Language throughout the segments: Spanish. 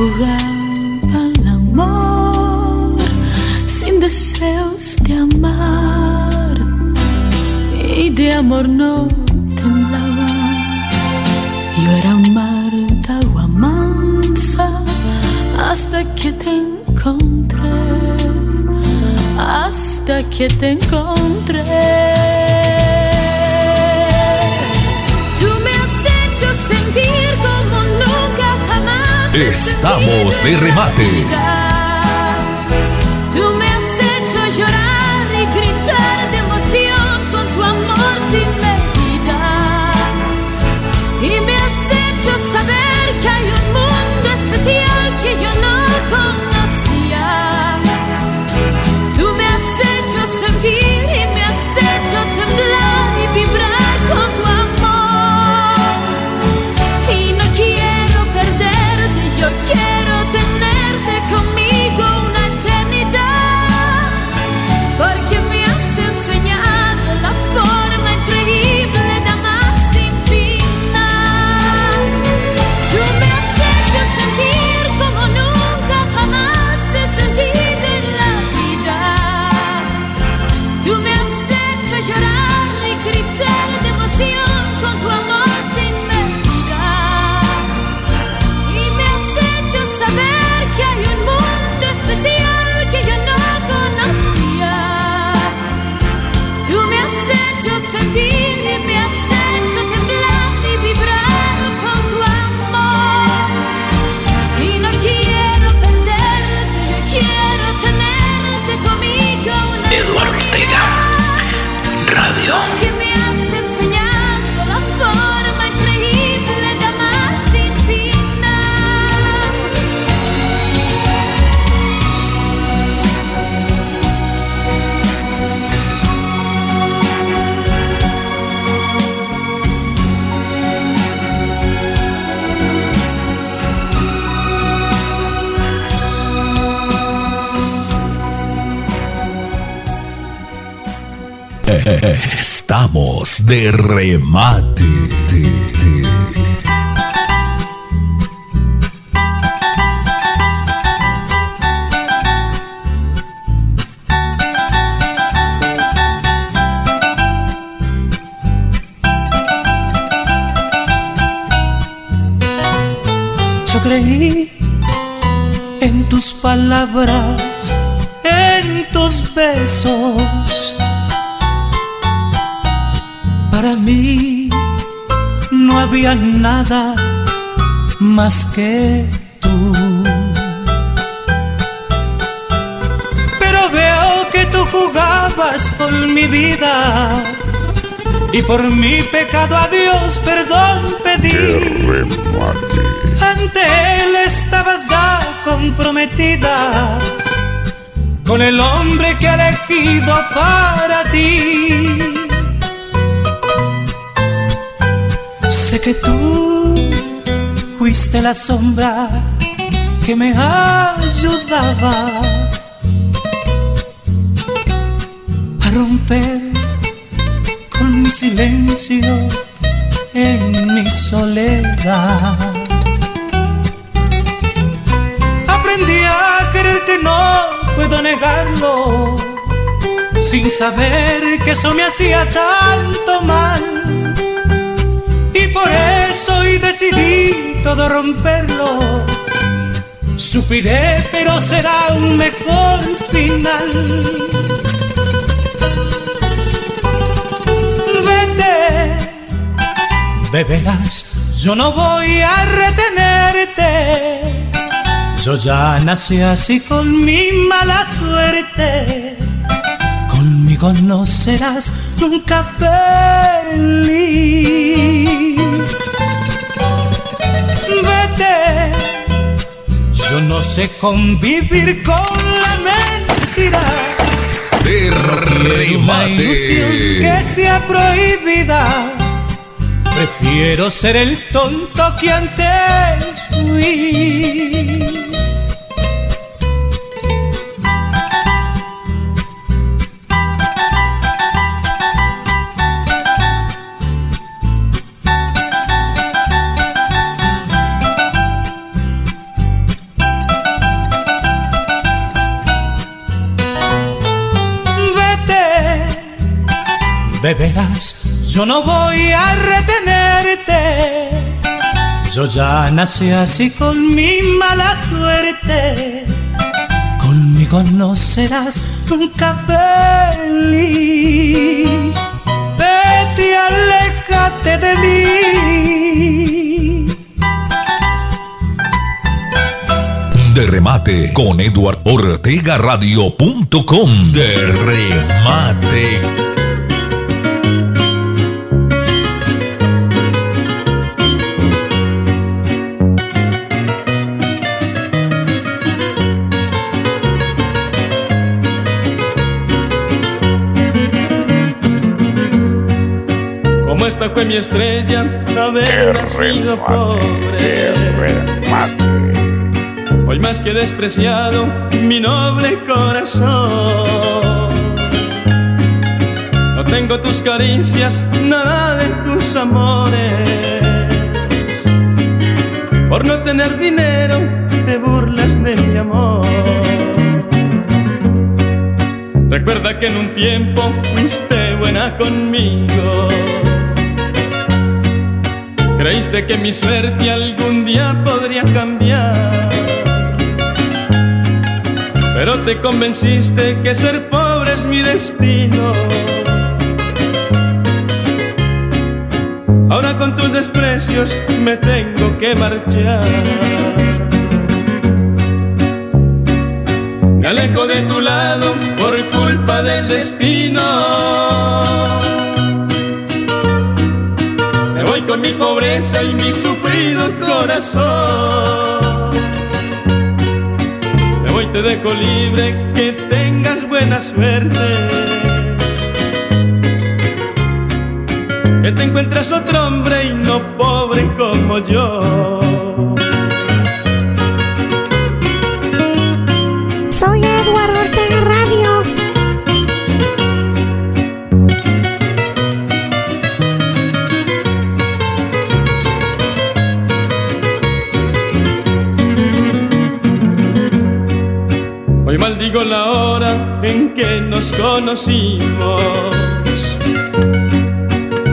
jugaba el amor sin deseos de amar y de amor no temblaba. Yo era un mar de agua mansa hasta que te encontré, hasta que te encontré. Estamos de remate. Estamos de remate. Yo creí en tus palabras, en tus besos para mí no había nada más que tú. Pero veo que tú jugabas con mi vida y por mi pecado a Dios perdón pedí. Ante Él estabas ya comprometida con el hombre que ha elegido para ti. Sé que tú fuiste la sombra que me ayudaba a romper con mi silencio en mi soledad. Aprendí a quererte, no puedo negarlo, sin saber que eso me hacía tanto mal por eso hoy decidí todo romperlo. Supiré, pero será un mejor final. Vete, beberás, yo no voy a retenerte. Yo ya nací así con mi mala suerte. Conmigo no serás nunca feliz. Yo no sé convivir con la mentira. De remate. que sea prohibida. Prefiero ser el tonto que antes fui. Verás, yo no voy a retenerte. Yo ya nací así con mi mala suerte. Conmigo no serás nunca feliz. Vete, aléjate de mí. De remate con Edward Ortega Radio.com. De remate. Esta fue mi estrella, haber nacido pobre. Hoy más que despreciado, mi noble corazón. No tengo tus caricias, nada de tus amores. Por no tener dinero, te burlas de mi amor. Recuerda que en un tiempo fuiste buena conmigo Creíste que mi suerte algún día podría cambiar. Pero te convenciste que ser pobre es mi destino. Ahora con tus desprecios me tengo que marchar. Me alejo de tu lado por culpa del destino con mi pobreza y mi sufrido corazón. Me voy, te dejo libre, que tengas buena suerte. Que te encuentres otro hombre y no pobre como yo. Que nos conocimos.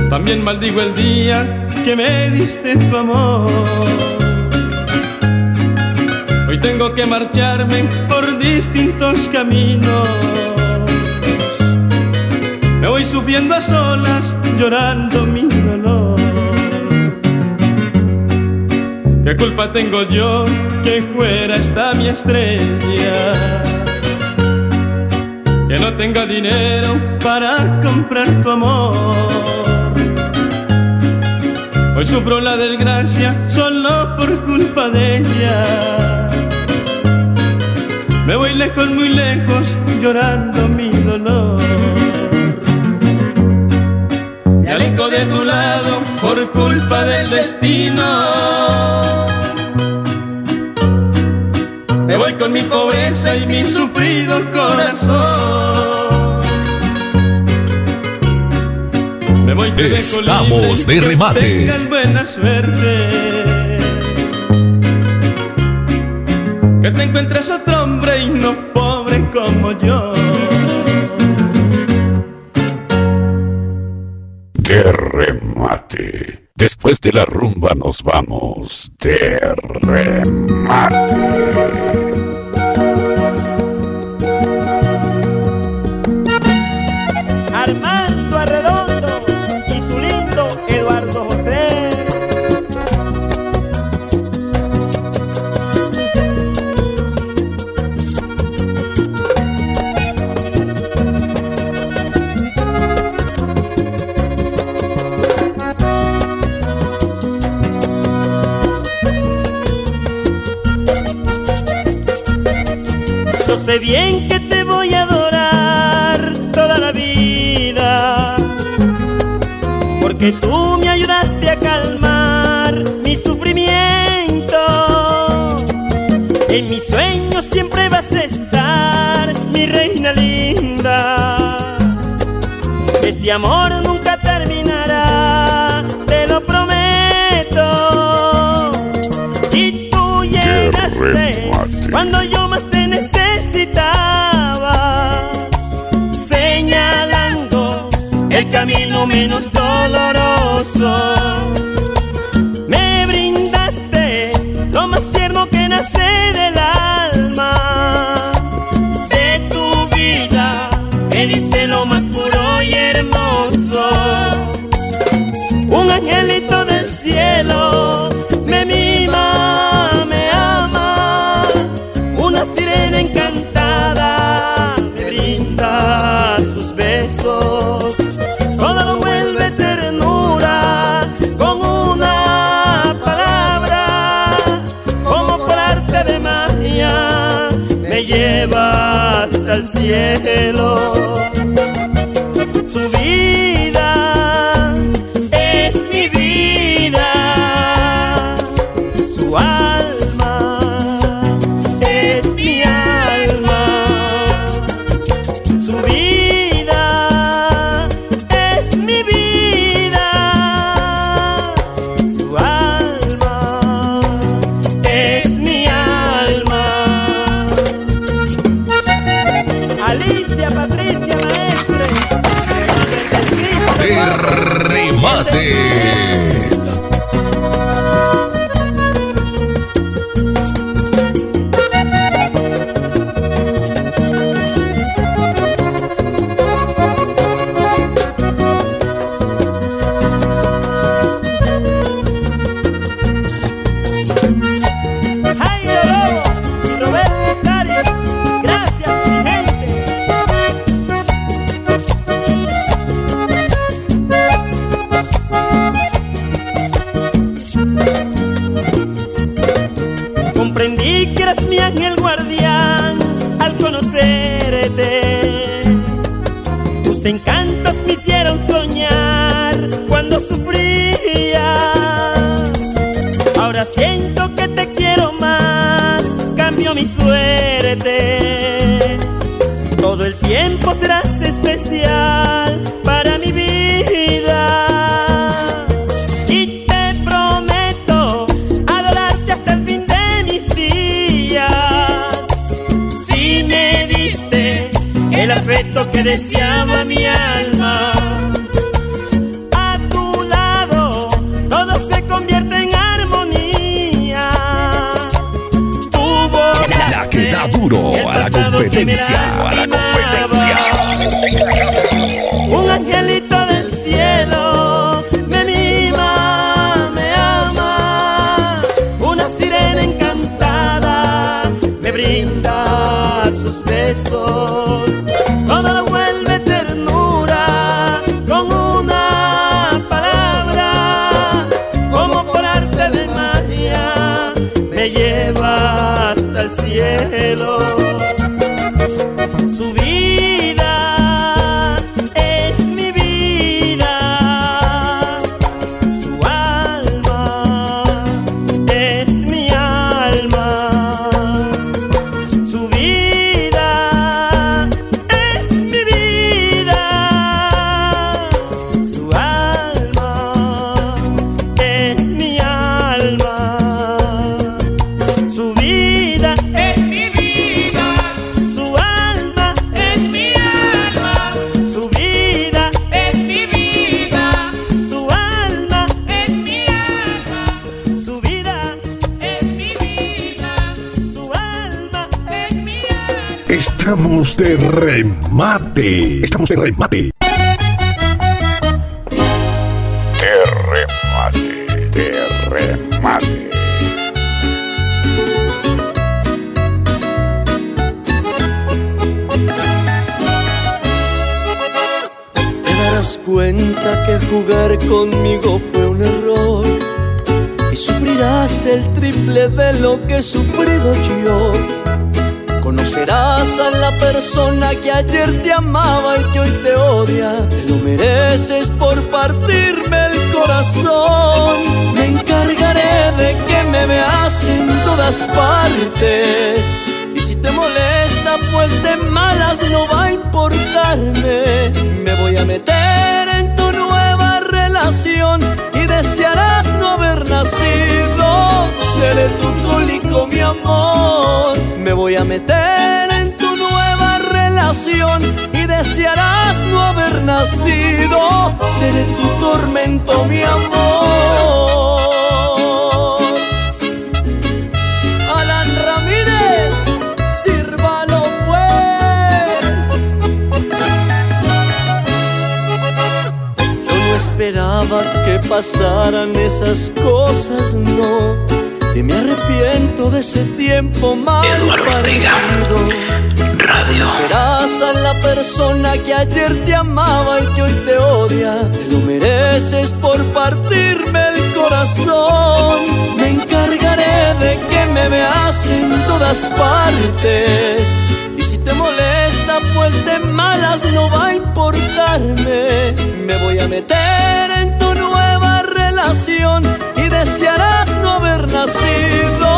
También maldigo el día que me diste tu amor. Hoy tengo que marcharme por distintos caminos. Me voy subiendo a solas, llorando mi dolor. ¿Qué culpa tengo yo que fuera esta mi estrella? No tenga dinero para comprar tu amor. Hoy sufro la desgracia solo por culpa de ella. Me voy lejos, muy lejos, llorando mi dolor. Me alejo de tu lado por culpa del destino me voy con mi pobreza y mi sufrido corazón. Me voy Estamos de remate. Que buena suerte. Que te encuentres otro hombre y no pobre como yo. De remate. Después de la rumba nos vamos de remate. Bien que te voy a adorar toda la vida, porque tú me ayudaste a calmar mi sufrimiento. En mis sueños siempre vas a estar, mi reina linda. Este amor camino menos doloroso. resistencia. Estamos de remate. De remate. De remate. Te darás cuenta que jugar conmigo fue un error y sufrirás el triple de lo que supiste persona que ayer te amaba y que hoy te odia. Te lo mereces por partirme el corazón. Me encargaré de que me veas en todas partes. Y si te molesta, pues de malas no va a importarme. Me voy a meter en tu nueva relación y desearás no haber nacido. Seré tu cólico, mi amor. Me voy a meter en y desearás no haber nacido. Seré tu tormento, mi amor. Alan Ramírez, sírvalo pues. Yo no esperaba que pasaran esas cosas, no y me arrepiento de ese tiempo mal Eduardo Radio. Serás a la persona que ayer te amaba y que hoy te odia. Te lo mereces por partirme el corazón. Me encargaré de que me veas en todas partes. Y si te molesta, pues de malas no va a importarme. Me voy a meter en tu nueva relación desearás no haber nacido.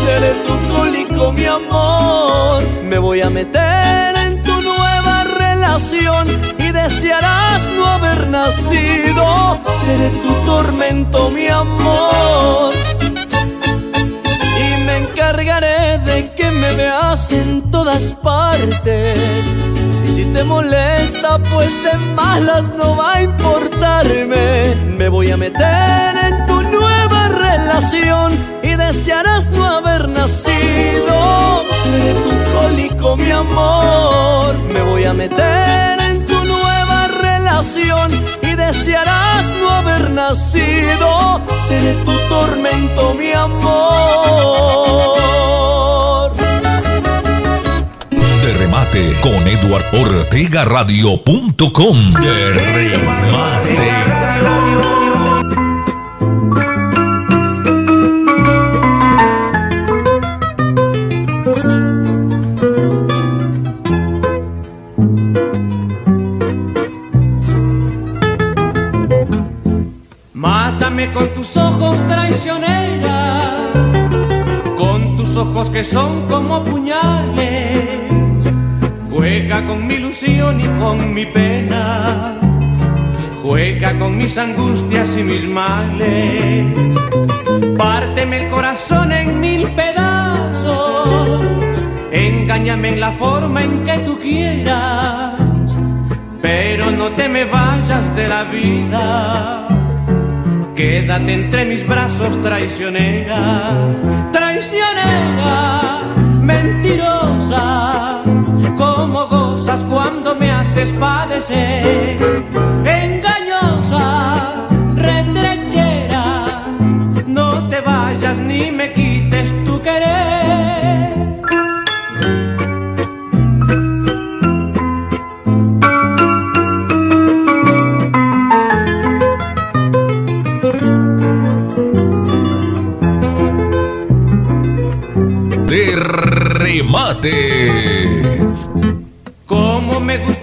Seré tu cólico, mi amor. Me voy a meter en tu nueva relación y desearás no haber nacido. Seré tu tormento, mi amor. Y me encargaré de que me veas en todas partes. Y si te molesta, pues de malas no va a importarme. Me voy a meter en y desearás no haber nacido. Seré tu cólico, mi amor. Me voy a meter en tu nueva relación y desearás no haber nacido. Seré tu tormento, mi amor. De remate con Eduard Ortega Radio.com. De remate. Ojos que son como puñales. Juega con mi ilusión y con mi pena, juega con mis angustias y mis males. Párteme el corazón en mil pedazos, engáñame en la forma en que tú quieras, pero no te me vayas de la vida. Quédate entre mis brazos, traicionera, Como gozas cuando me haces padecer, engañosa, retrechera. No te vayas ni me quites tu querer. Mate.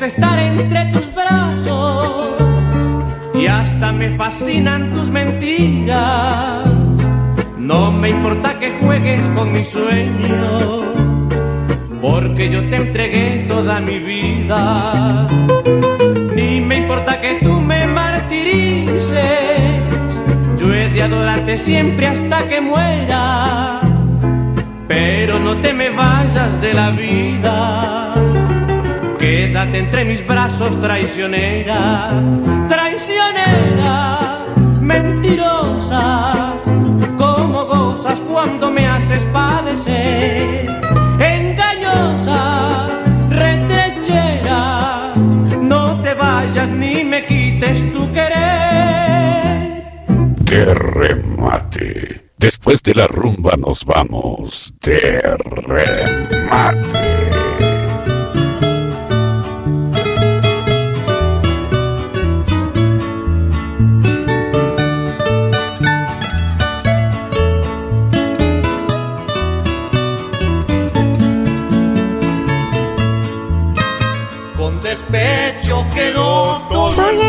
Estar entre tus brazos y hasta me fascinan tus mentiras. No me importa que juegues con mis sueños, porque yo te entregué toda mi vida. Ni me importa que tú me martirices, yo he de adorarte siempre hasta que muera pero no te me vayas de la vida. Quédate entre mis brazos, traicionera, traicionera, mentirosa, como gozas cuando me haces padecer, engañosa, retrechera, no te vayas ni me quites tu querer. ¡Qué remate! Después de la rumba nos vamos de remate.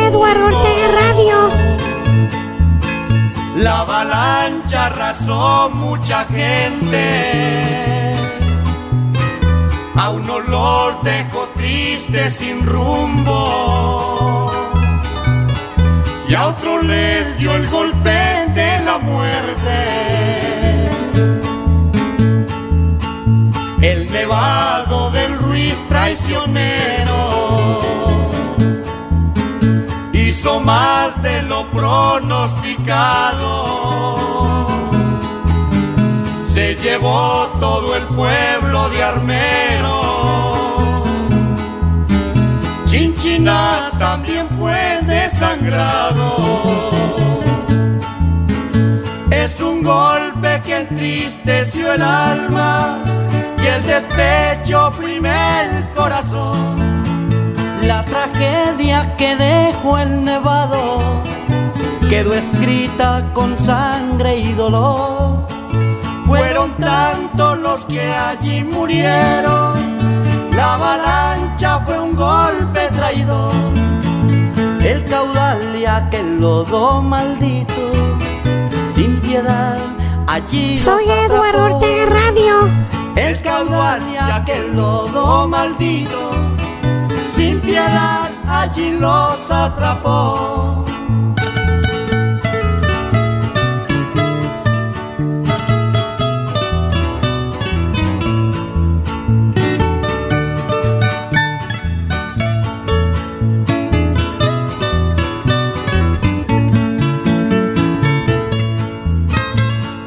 Eduardo Ortega Radio la avalancha arrasó mucha gente. A uno los dejó triste sin rumbo. Y a otro les dio el golpe de la muerte. El nevado del Ruiz traicionero pronosticado. Se llevó todo el pueblo de Armero. Chinchina también fue desangrado. Es un golpe que entristeció el alma y el despecho oprime el corazón. La tragedia que dejó el nevado quedó escrita con sangre y dolor. Fueron tantos los que allí murieron, la avalancha fue un golpe traidor. El caudal y aquel lodo maldito, sin piedad, allí Soy Eduardo Ortega Radio. El caudal y aquel lodo maldito sin piedad allí los atrapó.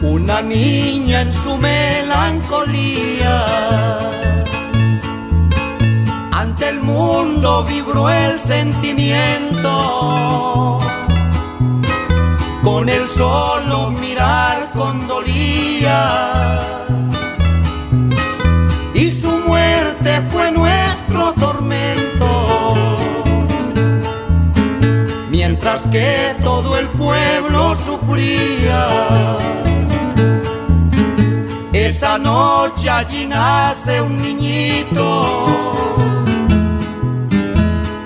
Una niña en su melancolía el mundo vibró el sentimiento. Con el solo mirar condolía. Y su muerte fue nuestro tormento. Mientras que todo el pueblo sufría. Esa noche allí nace un niñito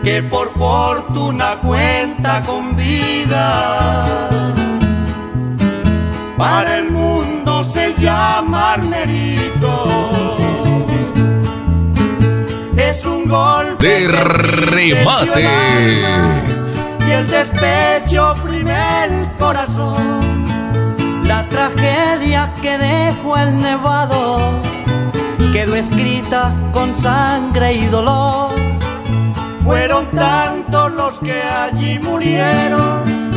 que por fortuna cuenta con vida. Para el mundo se llama Armerito. Es un golpe de remate. Y el despecho oprime el corazón. La tragedia que dejó el nevado quedó escrita con sangre y dolor fueron tantos los que allí murieron,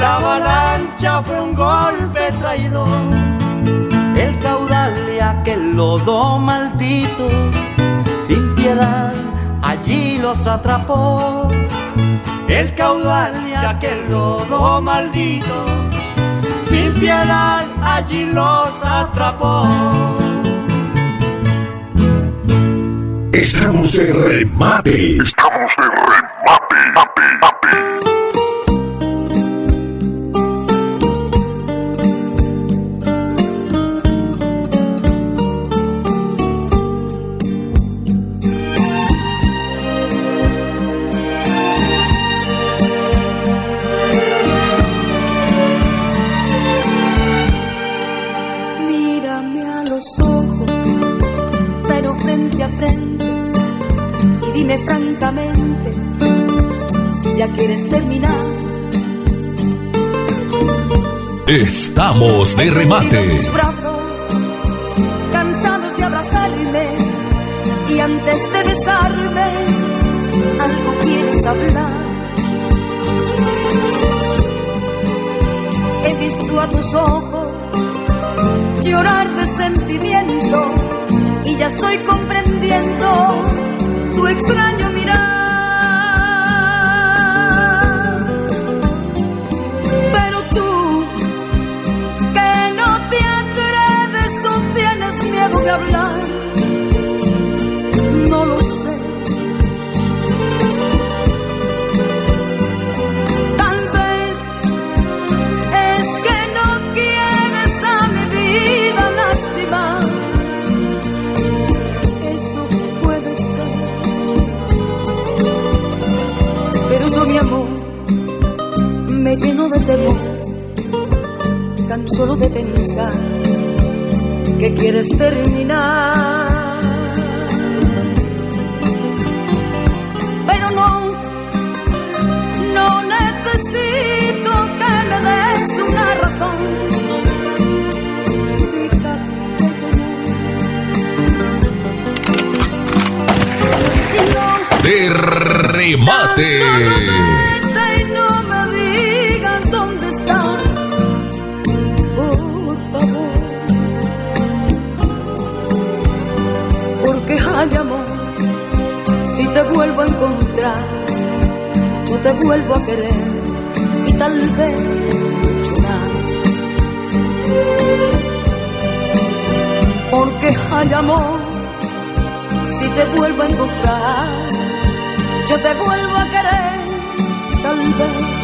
la avalancha fue un golpe traidor. El caudal de aquel lodo maldito, sin piedad, allí los atrapó. El caudal de aquel lodo maldito, sin piedad, allí los atrapó. Estamos en remate. Ya quieres terminar. Estamos de remate. tus brazos, cansados de abrazarme y antes de besarme algo quieres hablar. He visto a tus ojos llorar de sentimiento y ya estoy comprendiendo tu extraño mirar. De hablar, no lo sé. Tal vez es que no quieres a mi vida lastimar. Eso puede ser. Pero yo, mi amor, me lleno de temor, tan solo de pensar que quieres terminar. Pero no, no necesito que me des una razón. Fíjate que no. De remate. te vuelvo a encontrar, yo te vuelvo a querer y tal vez mucho más. Porque hay amor, si te vuelvo a encontrar, yo te vuelvo a querer y tal vez.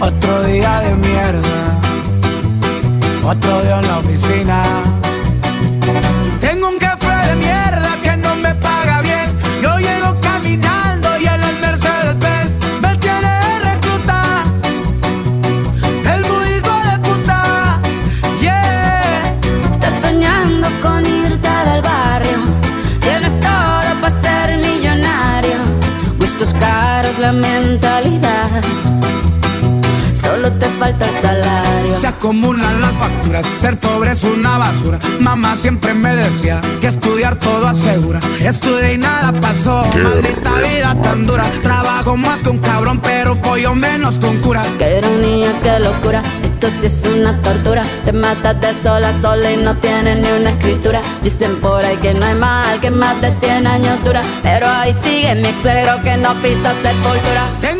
otro día de mierda, otro día en la oficina. Falta el salario. Se acumulan las facturas, ser pobre es una basura. Mamá siempre me decía que estudiar todo asegura. Estudié y nada pasó, maldita vida tan dura. Trabajo más que un cabrón, pero follo menos con cura. Qué ironía, qué locura esto sí es una tortura. Te matas de sola a sola y no tienes ni una escritura. Dicen por ahí que no hay mal, que más de 100 años dura. Pero ahí sigue mi ex que no pisa sepultura. Tengo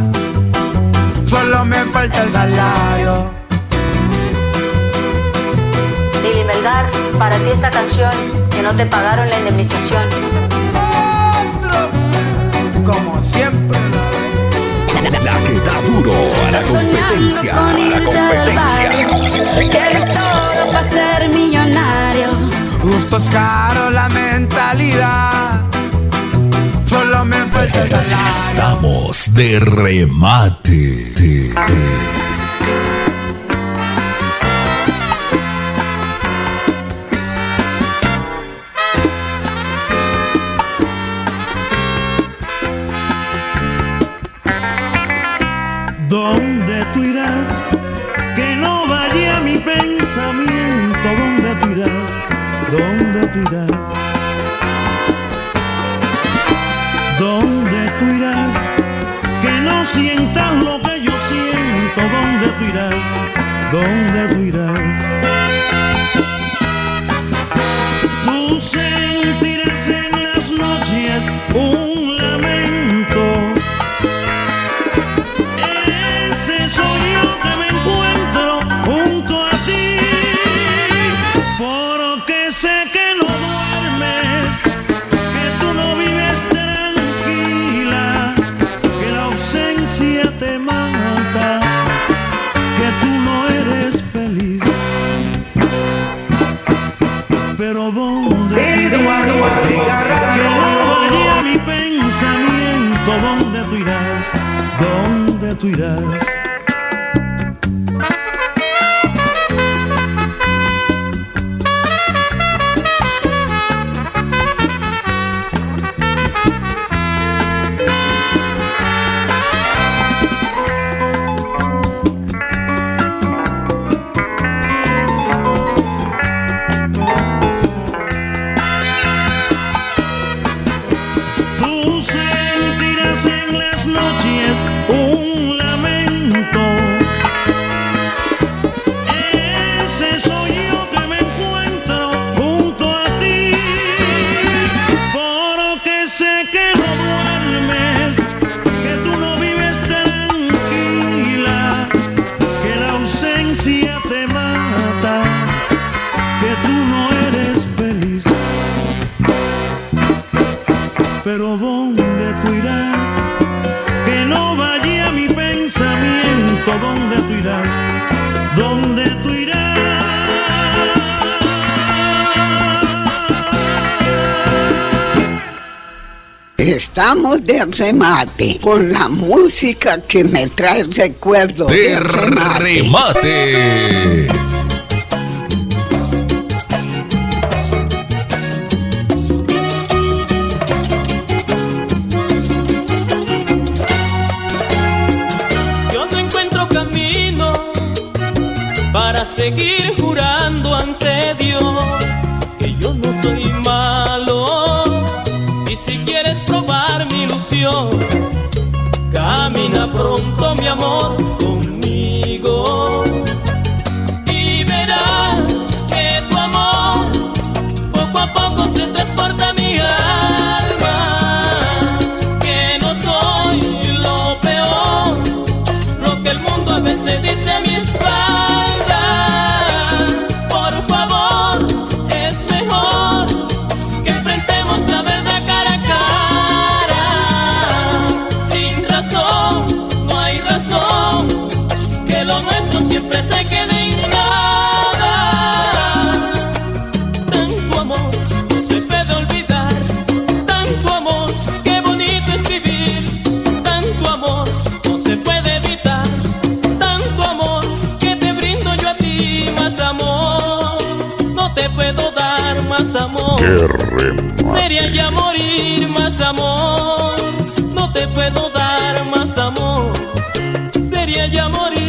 solo me falta el salario. Lili Melgar, para ti esta canción, que no te pagaron la indemnización. Como siempre. La que da duro a la competencia. Con la competencia. Tienes todo para ser millonario. Justo es caro la mentalidad Estamos de remate. long that de remate con la música que me trae recuerdos. De, remate. Sería ya morir más amor. No te puedo dar más amor. Sería ya morir.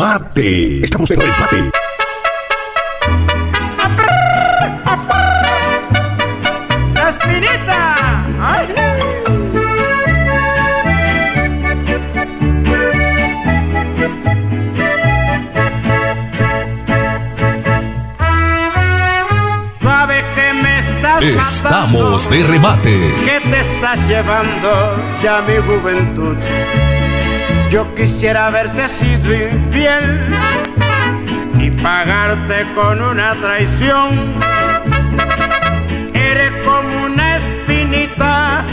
Remate. Estamos de remate. ¡La espinita! ¡Ay! Suave que me estás Estamos matando, de remate. que te estás llevando ya mi juventud. Yo quisiera haberte sido infiel y pagarte con una traición. Eres como una espinita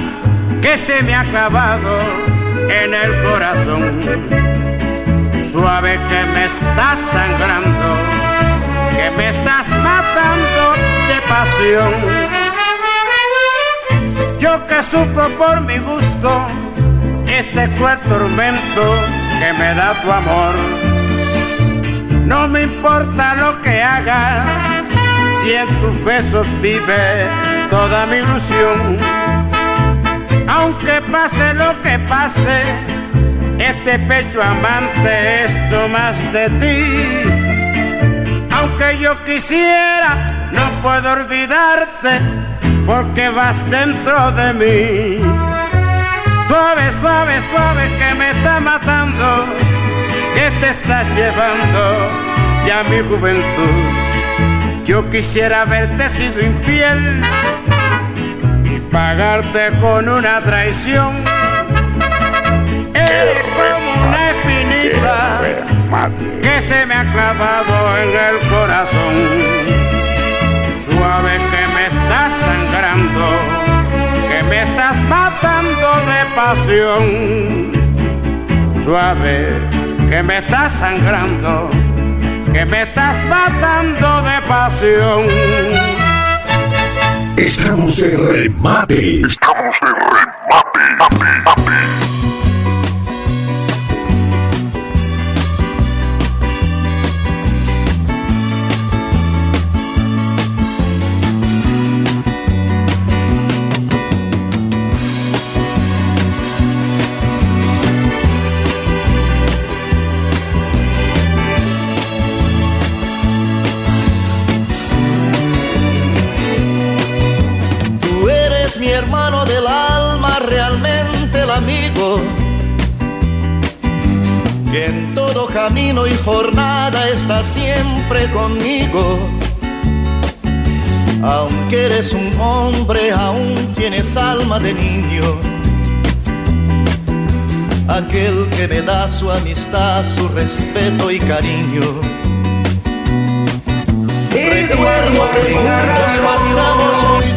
que se me ha clavado en el corazón. Suave que me estás sangrando, que me estás matando de pasión. Yo que sufro por mi gusto este cruel tormento que me da tu amor. No me importa lo que hagas, si en tus besos vive toda mi ilusión. Aunque pase lo que pase, este pecho amante es no más de ti. Aunque yo quisiera, no puedo olvidarte, porque vas dentro de mí. Suave, suave, suave que me está matando, que te estás llevando ya mi juventud. Yo quisiera haberte sido infiel y pagarte con una traición. Eres como una espinita que se me ha clavado en el corazón. Suave que me estás sangrando, me estás matando de pasión. Suave que me estás sangrando, que me estás matando de pasión. Estamos de remate. Estamos Que en todo camino y jornada está siempre conmigo. Aunque eres un hombre, aún tienes alma de niño. Aquel que me da su amistad, su respeto y cariño. Recuerdo que juntos pasamos muy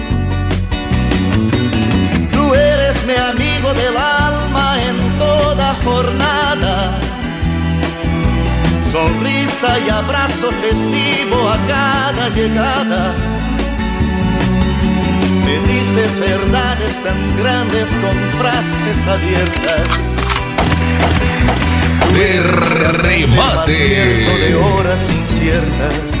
Amigo del alma en toda jornada. Sonrisa y abrazo festivo a cada llegada. Me dices verdades tan grandes con frases abiertas. De remate. de horas inciertas.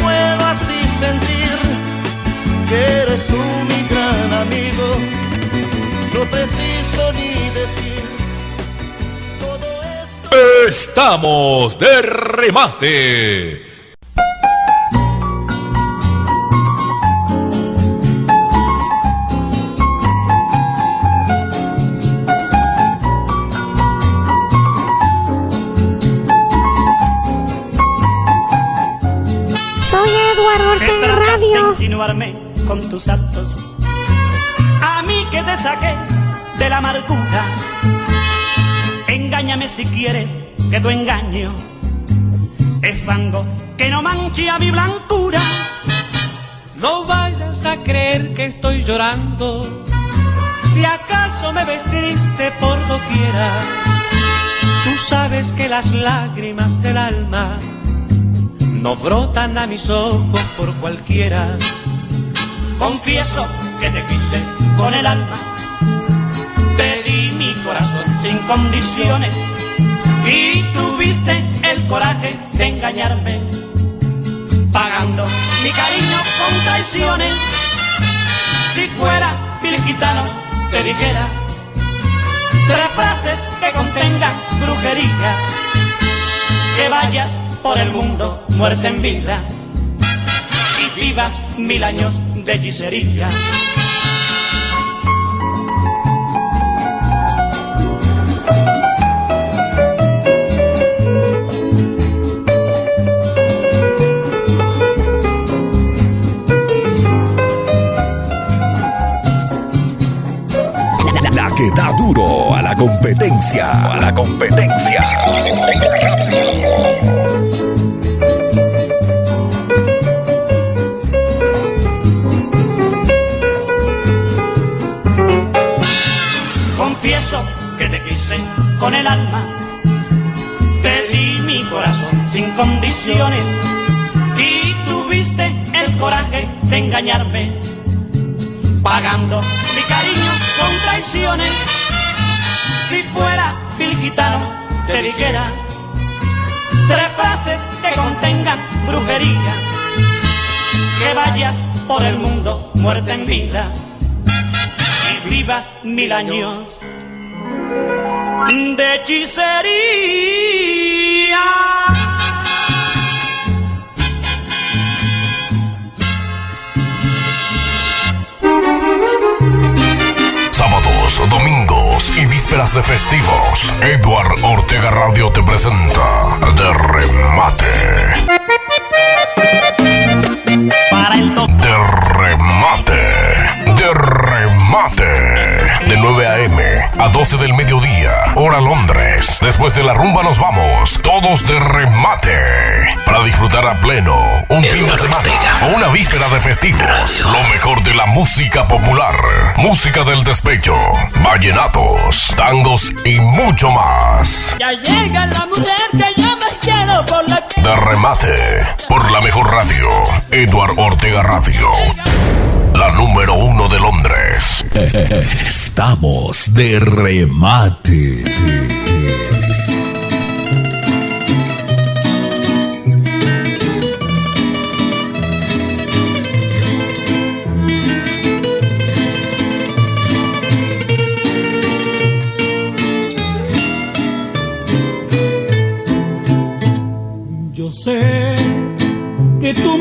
bueno así sentir que eres tú mi gran amigo. No preciso ni decir. Estamos de remate. A mí que te saqué de la amargura. Engáñame si quieres que tu engaño es fango que no manche a mi blancura. No vayas a creer que estoy llorando. Si acaso me ves triste por doquiera, tú sabes que las lágrimas del alma no brotan a mis ojos por cualquiera. Confieso que te quise con el alma, te di mi corazón sin condiciones y tuviste el coraje de engañarme, pagando mi cariño con traiciones. Si fuera vil gitano, te dijera tres frases que contengan brujería, que vayas por el mundo muerte en vida y vivas mil años de hechicería. Que da duro a la competencia. A la competencia. Con el alma, te di mi corazón sin condiciones y tuviste el coraje de engañarme, pagando mi cariño con traiciones. Si fuera vil gitano, te dijera tres frases que contengan brujería, que vayas por el mundo muerta en vida y vivas mil años de hechicería. Sábados, domingos y vísperas de festivos. Eduard Ortega Radio te presenta De Remate. De remate. De remate. De 9 a.m. a 12 del mediodía. Hora Londres. Después de la rumba nos vamos. Todos de remate. Para disfrutar a pleno un fin de semana o una víspera de festivos. Lo mejor de la música popular. Música del despecho. Vallenatos, tangos y mucho más. Ya llega la mujer que yo me quiero por la que De remate. Por la mejor radio. Eduard Ortega Radio. La número uno de Londres. Estamos de remate. Yo sé que tú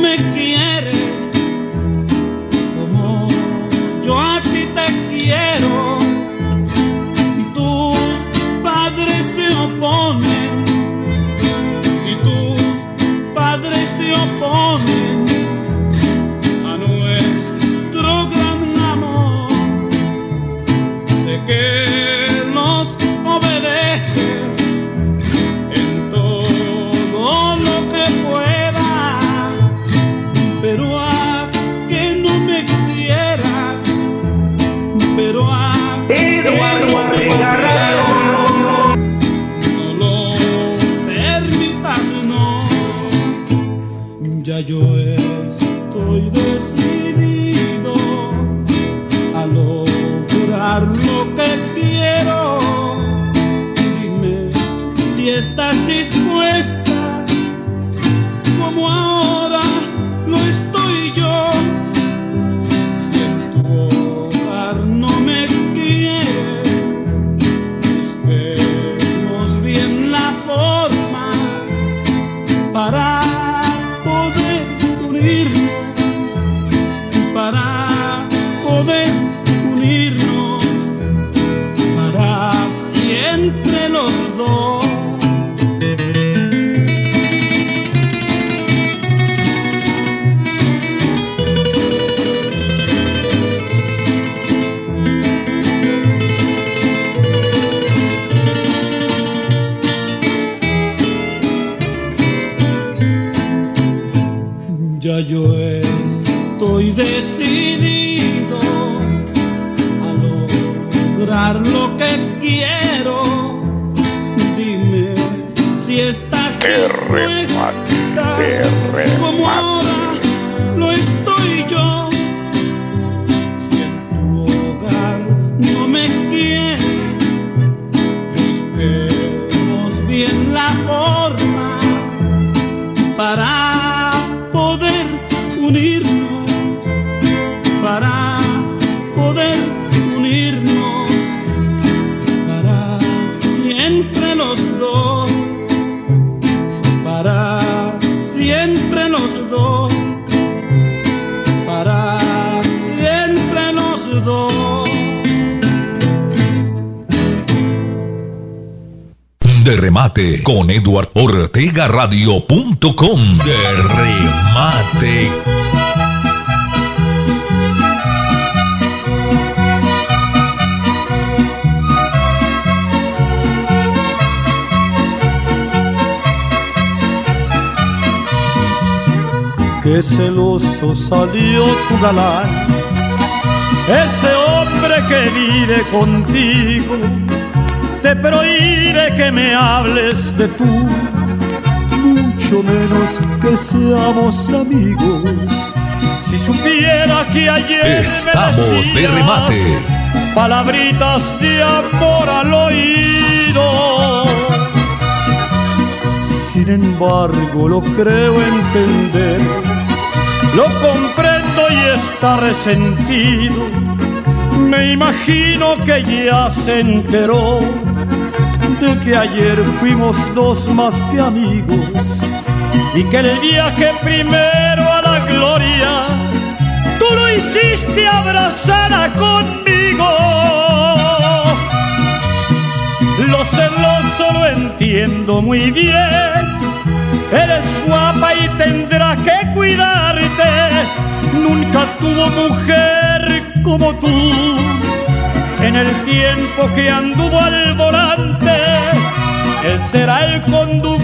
Radio.com. De remate. Qué celoso salió tu galán, ese hombre que vive contigo, te prohíbe que me hables de tú, mucho menos que seamos amigos. Si supiera que ayer me Estamos de remate. Palabritas de amor al oído. Sin embargo, lo creo entender, lo comprendo y está resentido. Me imagino que ya se enteró de que ayer fuimos dos más que amigos y que el viaje primero a la gloria tú lo hiciste abrazada conmigo. Lo celoso lo entiendo muy bien. Eres guapa y tendrá que cuidarte. Nunca tuvo mujer como tú. En el tiempo que anduvo al volante, él será el conductor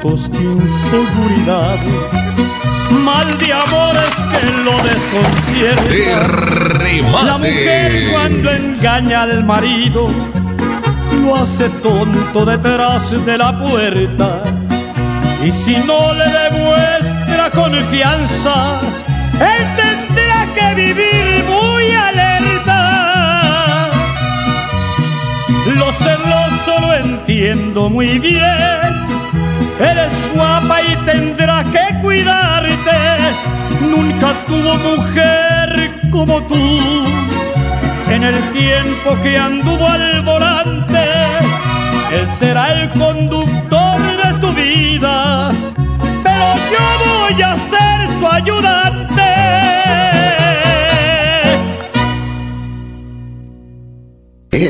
tontos de inseguridad, mal de amores que lo desconcierta. De. La mujer cuando engaña al marido lo hace tonto detrás de la puerta y si no le demuestra confianza, él tendrá que vivir muy alerta. Lo celoso lo entiendo muy bien. Eres guapa y tendrá que cuidarte. Nunca tuvo mujer como tú. En el tiempo que anduvo al volante, él será el conductor de tu vida. Pero yo voy a ser su ayudante.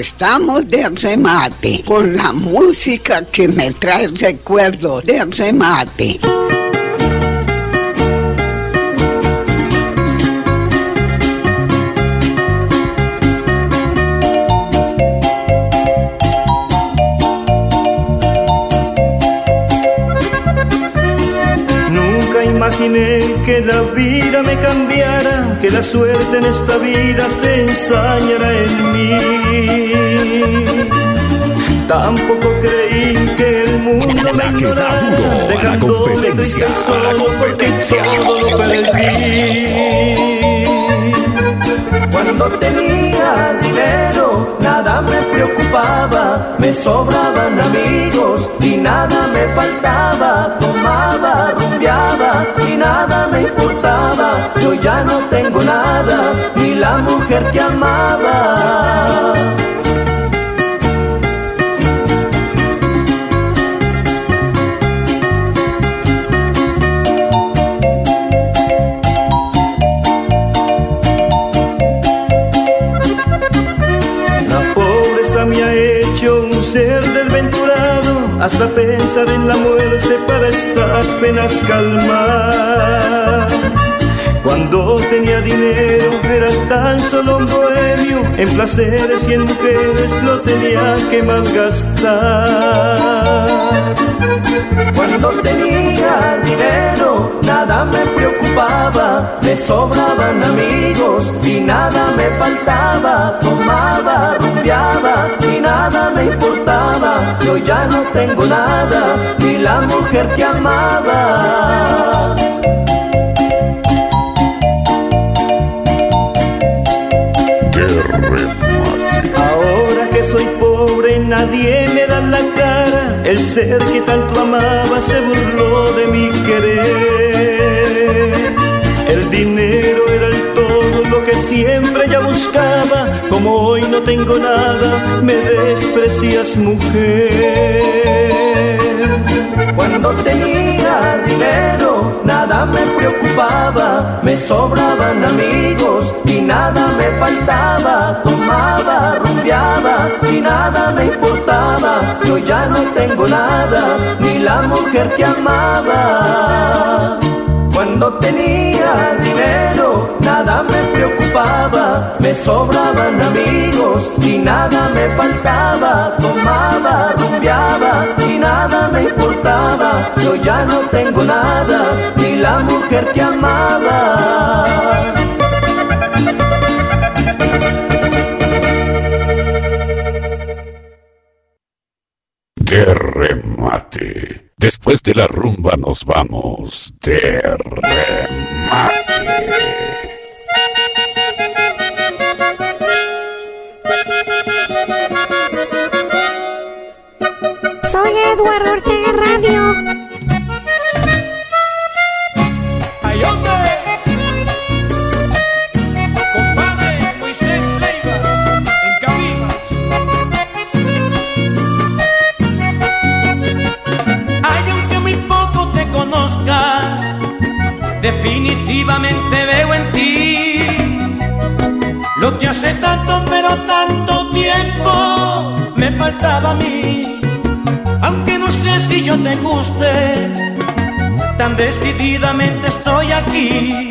Estamos de remate con la música que me trae recuerdos de remate. Nunca imaginé que la vida me cambiara, que la suerte en esta vida se ensañara en mí. Tampoco creí que el mundo me ignorara, dejándome triste y solo porque todo lo perdí. Cuando tenía dinero, nada me preocupaba, me sobraban amigos y nada me faltaba. Tomaba, rumbeaba nada me importaba. Yo ya no tengo nada, ni la mujer que amaba. Hasta pensar en la muerte para estas penas calmar. Cuando tenía dinero era tan solo un bohemio, en placeres y en mujeres lo tenía que malgastar. Cuando tenía dinero nada me preocupaba, me sobraban amigos y nada me faltaba, tomaba, rumbeaba y nada me importaba, yo ya no tengo nada, ni la mujer que amaba. El ser que tanto amaba se burló de mi querer. El dinero era el todo lo que siempre ya buscaba, como hoy no tengo nada, me desprecias mujer. Cuando tenía dinero, nada me preocupaba, me sobraban amigos y nada me faltaba, tomaba, rumbeaba y nada me importaba, yo ya no tengo nada, ni la mujer que amaba. Cuando tenía dinero, nada me preocupaba, me sobraban amigos y nada me faltaba, tomaba, rumbeaba y nada me importaba, yo ya no tengo nada, ni la mujer que amaba. De remate. Después de la rumba nos vamos. De remate. Eduardo Ortega Radio. ¡Ay, hombre! Compadre Moisés Leiva, en Cabimas. Ay, aunque muy poco te conozca, definitivamente veo en ti lo que hace tanto, pero tanto tiempo me faltaba a mí. Aunque no sé si yo te guste, tan decididamente estoy aquí.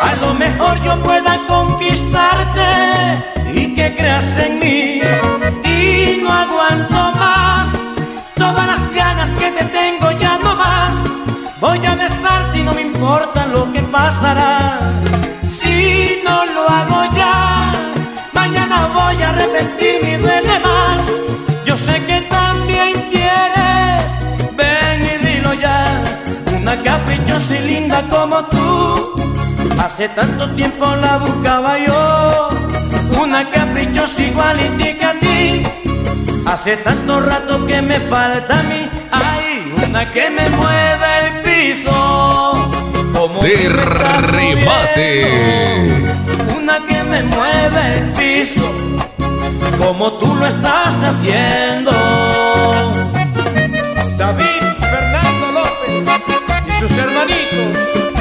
A lo mejor yo pueda conquistarte y que creas en mí. Y no aguanto más todas las ganas que te tengo ya no más. Voy a besarte y no me importa lo que pasará. Si no lo hago ya, mañana voy a arrepentirme y duele más. Yo sé que caprichosa y linda como tú, hace tanto tiempo la buscaba yo. Una caprichosa igualitica a ti, hace tanto rato que me falta a mí. Hay una que me mueve el piso. Como De remate. Una que me mueve el piso como tú lo estás haciendo. David sus hermanitos.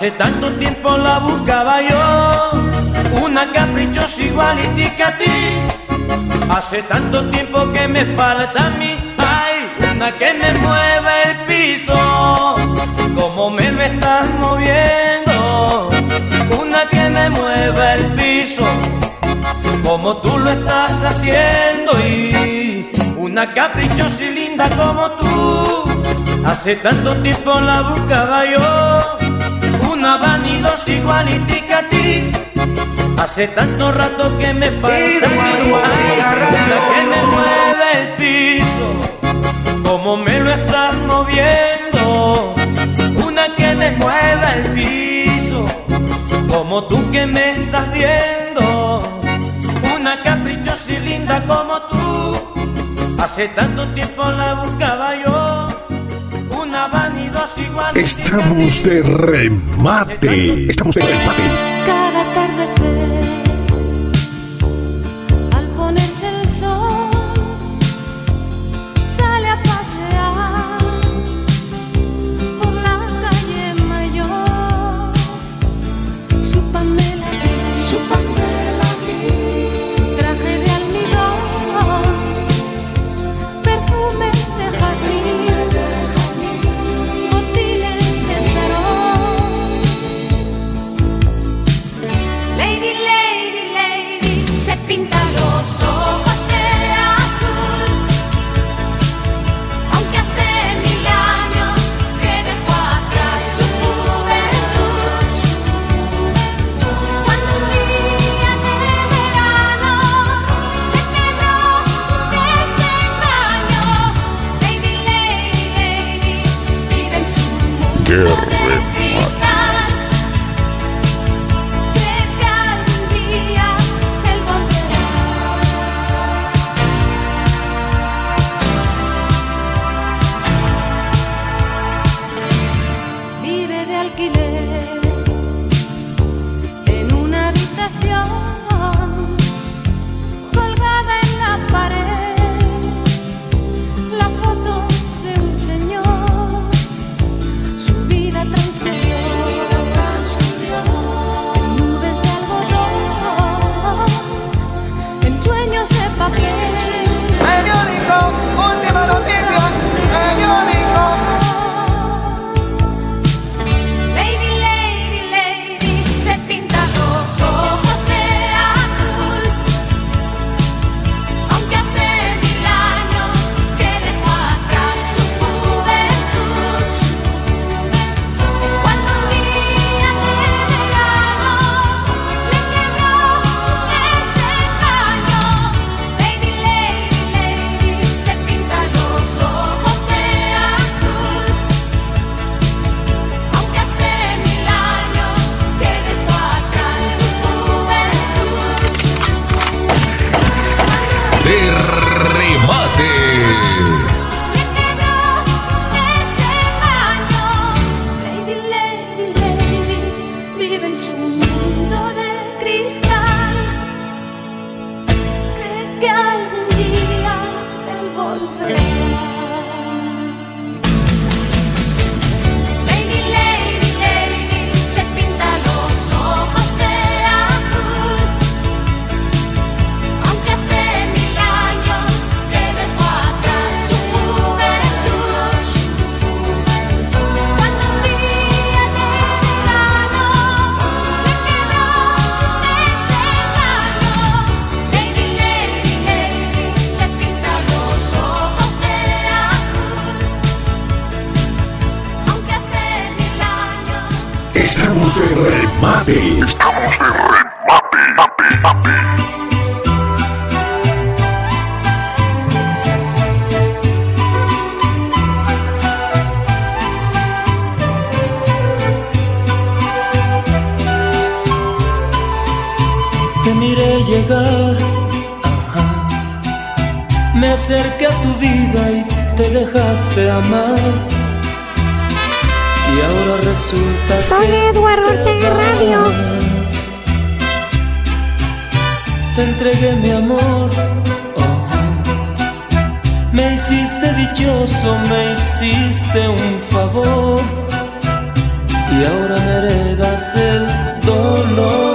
Hace tanto tiempo la buscaba yo, una caprichosa igualitica a ti. Hace tanto tiempo que me falta a mí, una que me mueva el piso. Como me lo estás moviendo, una que me mueva el piso. Como tú lo estás haciendo y una caprichosa y linda como tú. Hace tanto tiempo la buscaba yo sonidos igualitos que a ti. Hace tanto rato que me falta que me mueve el piso, como me lo estás moviendo. Una que me mueva el piso, como tú que me estás viendo. Una caprichosa y linda como tú. Hace tanto tiempo la buscaba yo. Una vanidosa igual. Estamos de remate empate. Estamos en empate. Me acerqué a tu vida y te dejaste amar. Y ahora resulta Soy que Eduardo Ortega Radio. Te entregué mi amor. Oh. Me hiciste dichoso, me hiciste un favor. Y ahora me heredas el dolor.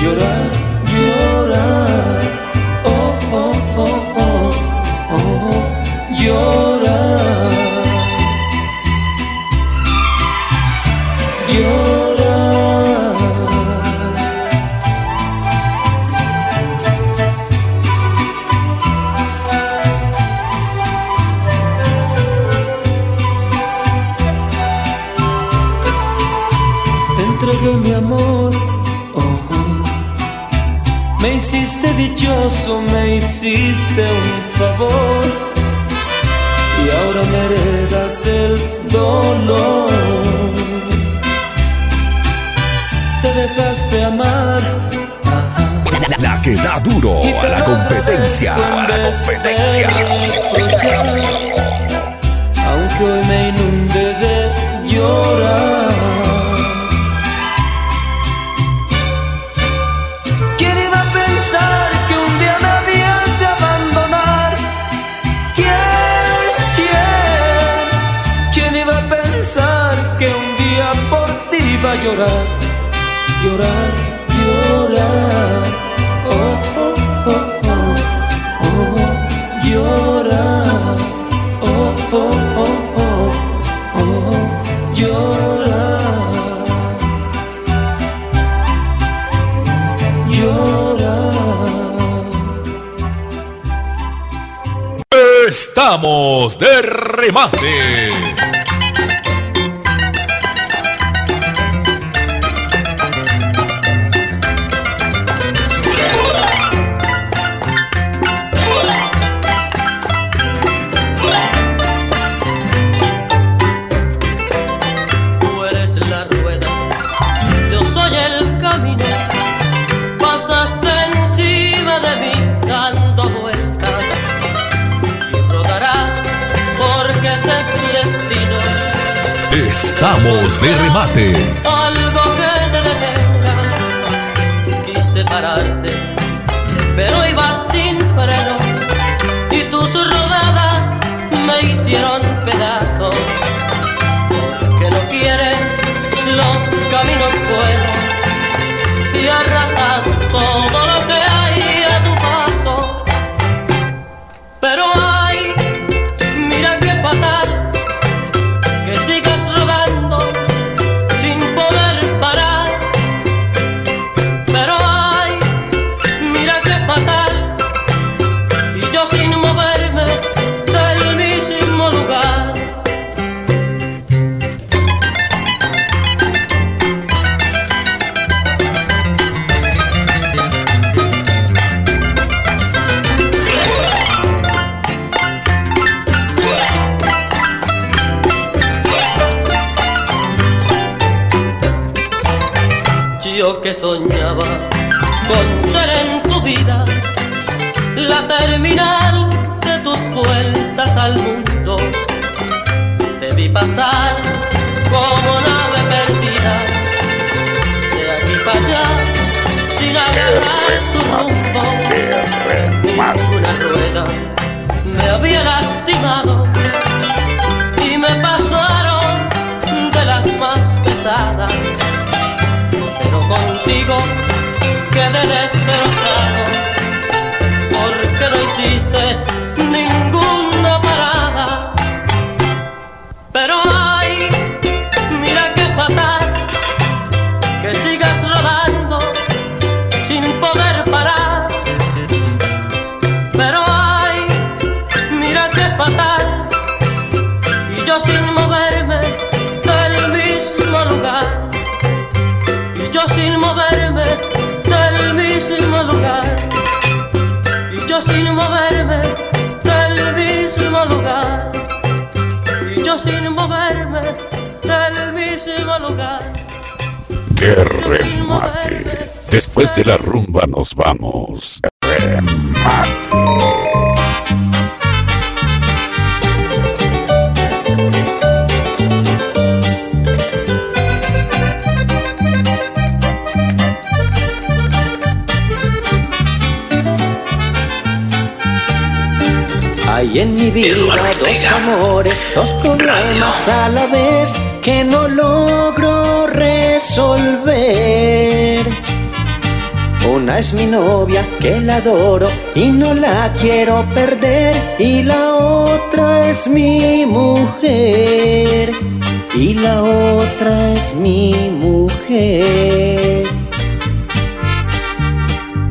llorar, llorar. dichoso me hiciste un favor y ahora me heredas el dolor. Te dejaste amar. La, la que da duro a la competencia. Aunque hoy me inunde de llorar. llorar, llorar, oh, oh, oh, oh, oh, llorar, oh, oh, oh, oh, oh, oh llorar, llorar. Estamos de remate. de remate. Es mi novia que la adoro y no la quiero perder. Y la otra es mi mujer. Y la otra es mi mujer.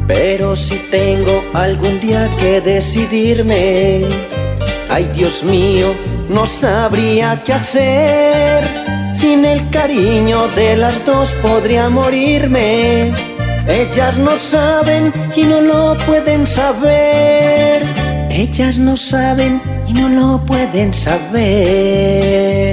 Pero si tengo algún día que decidirme, ay Dios mío, no sabría qué hacer. Sin el cariño de las dos podría morirme. Ellas no saben y no lo pueden saber. Ellas no saben y no lo pueden saber.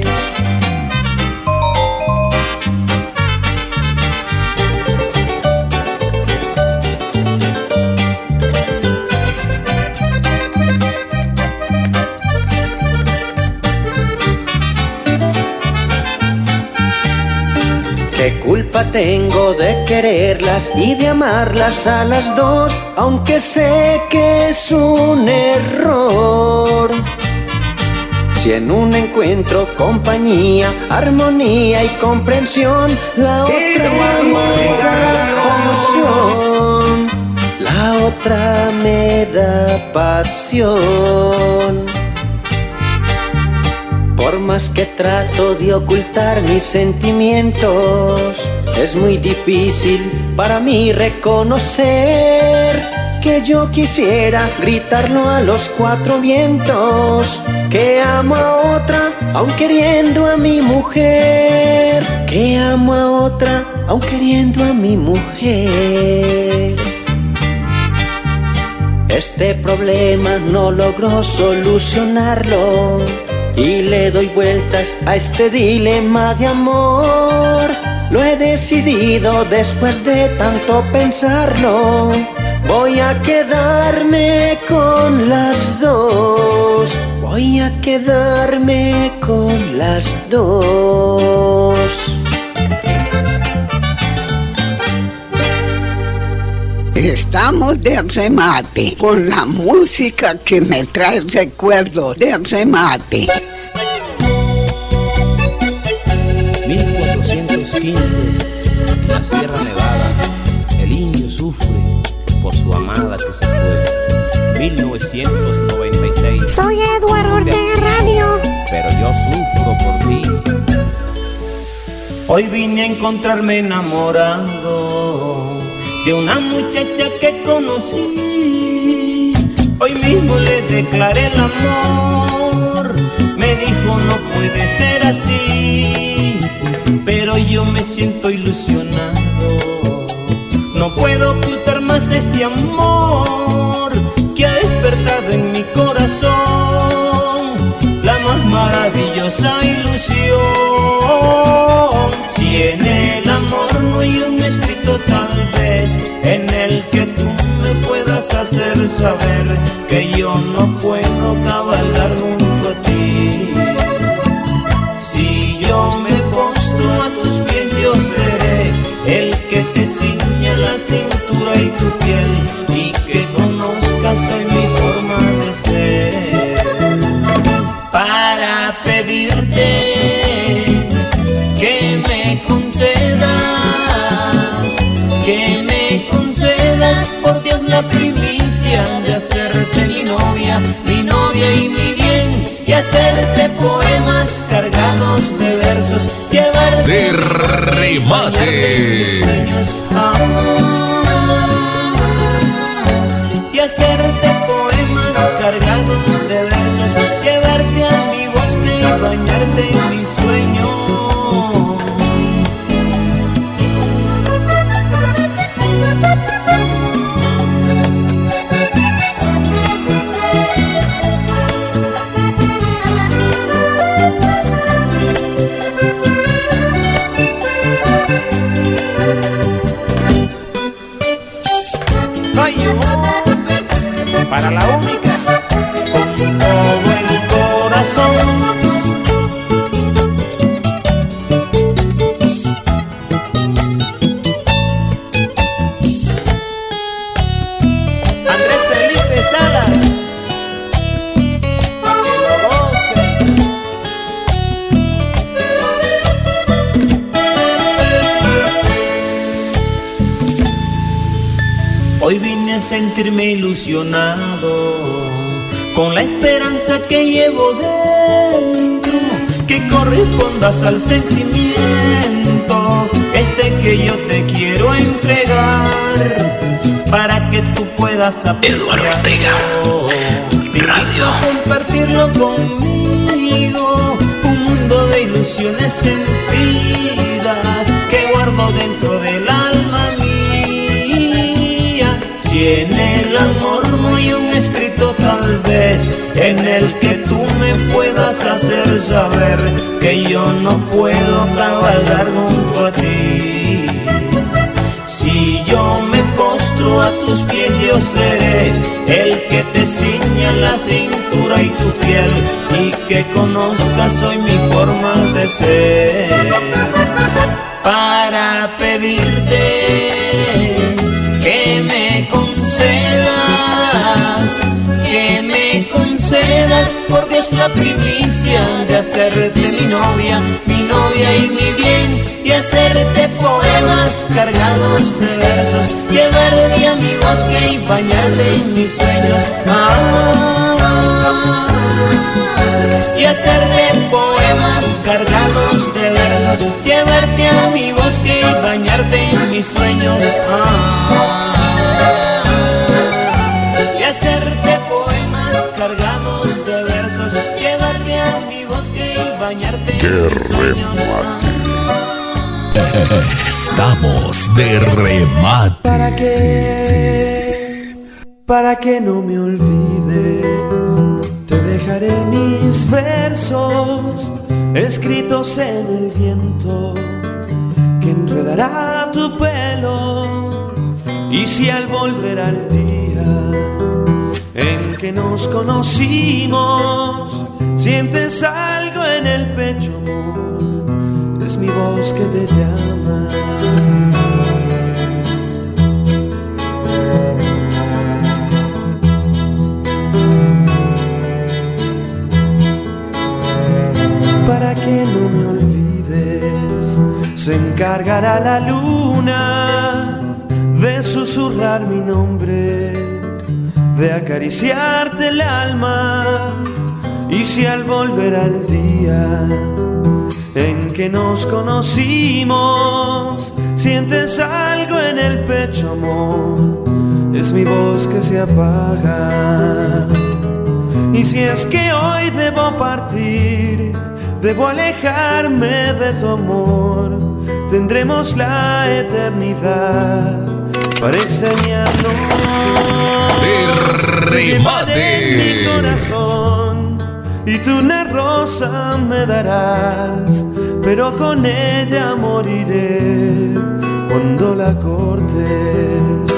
¿Qué culpa tengo de quererlas y de amarlas a las dos? Aunque sé que es un error. Si en un encuentro compañía, armonía y comprensión, la otra me da pasión. La otra me da pasión. Por más que trato de ocultar mis sentimientos, es muy difícil para mí reconocer que yo quisiera gritarlo a los cuatro vientos, que amo a otra aun queriendo a mi mujer, que amo a otra aun queriendo a mi mujer. Este problema no logró solucionarlo y le doy vueltas a este dilema de amor. Lo he decidido después de tanto pensarlo. Voy a quedarme con las dos. Voy a quedarme con las dos. Estamos de remate con la música que me trae recuerdos de remate. 1996. Soy Eduardo Ortega Radio. Pero yo sufro por ti. Hoy vine a encontrarme enamorado de una muchacha que conocí. Hoy mismo le declaré el amor. Me dijo no puede ser así, pero yo me siento ilusionado. No puedo ocultar más este amor despertado en mi corazón la más maravillosa ilusión. Si en el amor no hay un escrito tal vez en el que tú me puedas hacer saber que yo no puedo cabalgar primicia de hacerte mi novia, mi novia y mi bien, y hacerte poemas cargados de versos, llevarte De remate. y hacerte poemas cargados de versos, llevarte a mi bosque y bañarte en mi sueño. Esperanza que llevo dentro, que correspondas al sentimiento este que yo te quiero entregar para que tú puedas apreciarlo. Te invito a compartirlo conmigo, un mundo de ilusiones sentidas que guardo dentro del alma mía. Si en el amor no hay un escrito tal vez en el que tú me puedas hacer saber que yo no puedo cabalgar junto a ti. Si yo me postro a tus pies, yo seré el que te ciña la cintura y tu piel y que conozcas hoy mi forma de ser. Para pedirte concedas por Dios la primicia de hacerte mi novia, mi novia y mi bien, y hacerte poemas cargados de versos, llevarte a mi bosque y bañarte en mis sueños. Ah, y hacerte poemas cargados de versos, llevarte a mi bosque y bañarte en mis sueños. ¡Qué en mis sueños. Estamos de remate. ¿Para qué? Para que no me olvides, te dejaré mis versos escritos en el viento que enredará tu pelo. Y si al volver al día en que nos conocimos, sientes en el pecho, es mi voz que te llama. para que no me olvides. Se encargará la luna de susurrar mi nombre, de acariciarte el alma. Y si al volver al día en que nos conocimos, sientes algo en el pecho, amor, es mi voz que se apaga. Y si es que hoy debo partir, debo alejarme de tu amor, tendremos la eternidad para enseñarnos. De remate. mi corazón y tú una rosa me darás, pero con ella moriré cuando la cortes.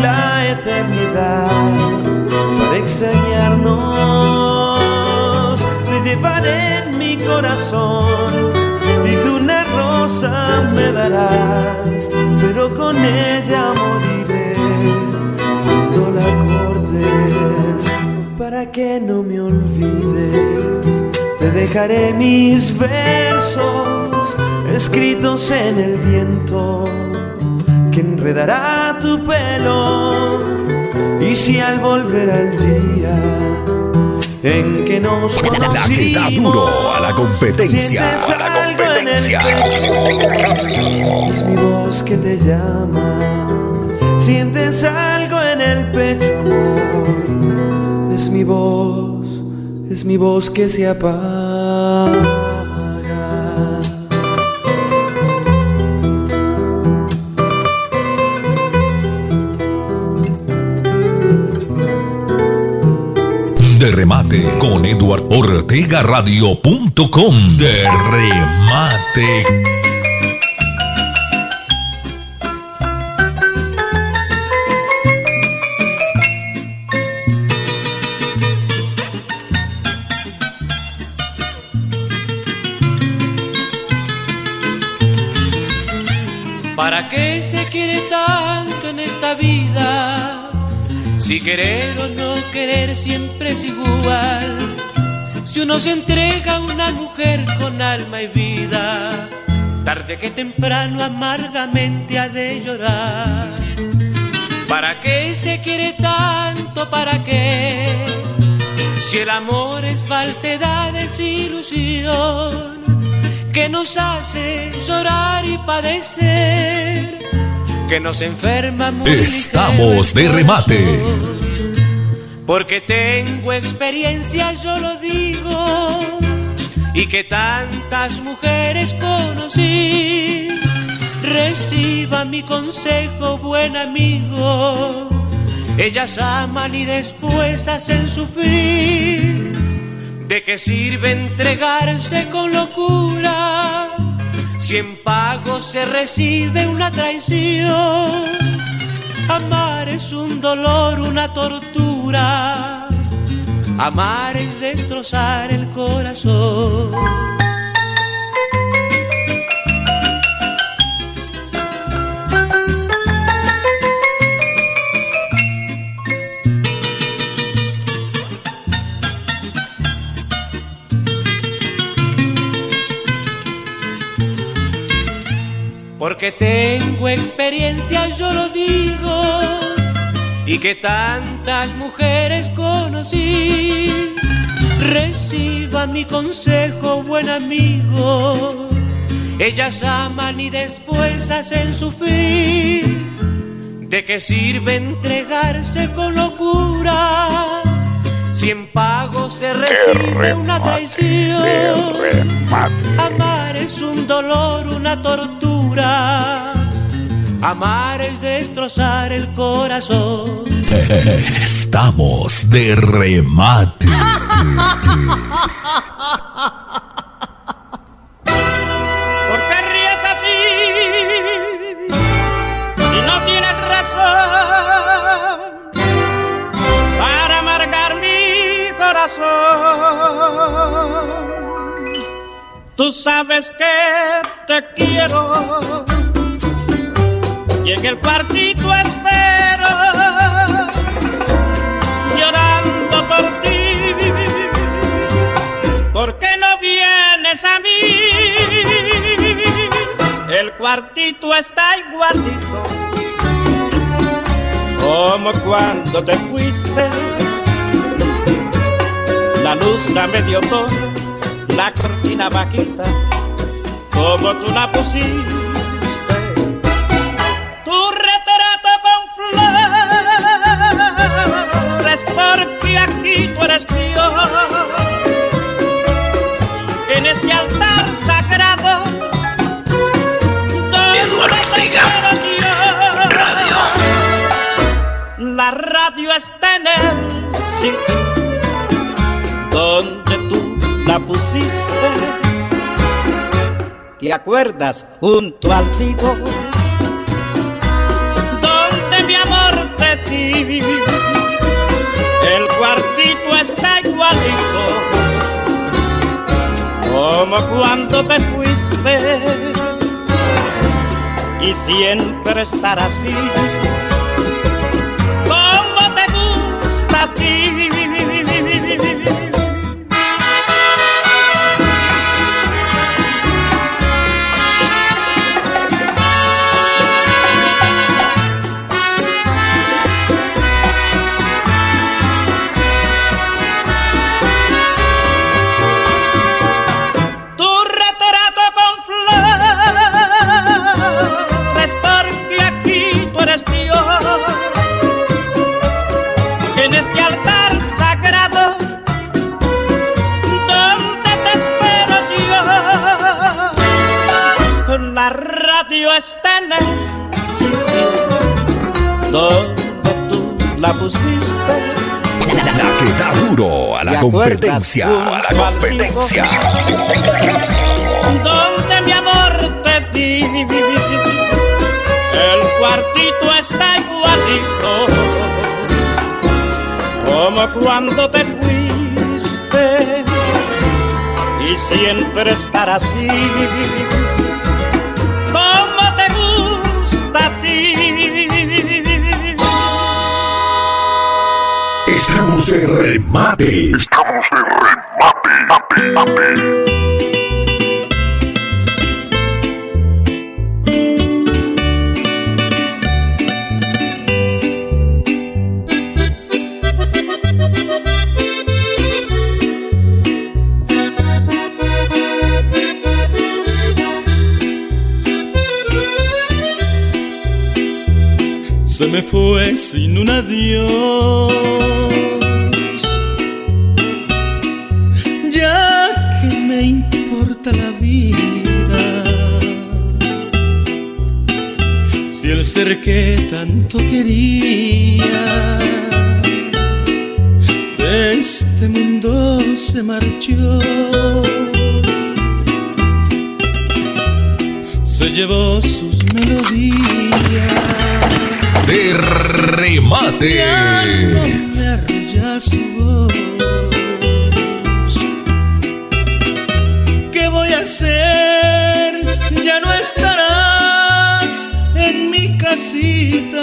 La eternidad para extrañarnos. Te llevaré en mi corazón y tú una rosa me darás, pero con ella moriré cuando la cortes para que no me olvides. Te dejaré mis versos escritos en el viento que enredará tu pelo. Y si al volver al día en que nos La que da conocimos duro a la competencia. sientes A la algo en el pecho, es mi voz que te llama. Sientes algo en el pecho, amor, es mi voz, es mi voz que se apaga. de remate con Eduard Ortega Radio.com. De remate. ¿Para qué se quiere tanto en esta vida? Si querer o no querer siempre es igual. Si uno se entrega a una mujer con alma y vida, tarde que temprano amargamente ha de llorar. ¿Para qué se quiere tanto? ¿Para qué? Si el amor es falsedad, es ilusión que nos hace llorar y padecer, que nos enferma muy Estamos de remate. Porque tengo experiencia, yo lo digo, y que tantas mujeres conocí. Reciba mi consejo, buen amigo. Ellas aman y después hacen sufrir. ¿De qué sirve entregarse con locura? Si en pago se recibe una traición. Amar es un dolor, una tortura. Amar es destrozar el corazón. Porque tengo experiencia, yo lo digo, y que tantas mujeres conocí. Reciba mi consejo, buen amigo. Ellas aman y después hacen sufrir. ¿De qué sirve entregarse con locura? Si en pago se recibe una traición. Amar es un dolor, una tortura. Amar es destrozar el corazón. Estamos de remate. Tú sabes que te quiero y en el cuartito espero llorando por ti. ¿Por qué no vienes a mí? El cuartito está igualito como cuando te fuiste. La luz a medio tono, la cortina bajita, como tú la pusiste. Tu retrato con flores, porque aquí tú eres Dios en este altar sagrado donde yo. La radio está en el sitio ¿Te acuerdas? Junto al figo donde mi amor te di. El cuartito está igualito como cuando te fuiste y siempre estar así como te gusta a ti. La pusiste. La que da duro a la competencia. A la competencia. donde mi amor te di. El cuartito está igualito como cuando te fuiste y siempre estar así Estamos de remate. Estamos de remate. Mate, mate. se me fue sin un adiós. Que tanto quería de este mundo se marchó. Se llevó sus melodías de remate. Ya no su voz. vida.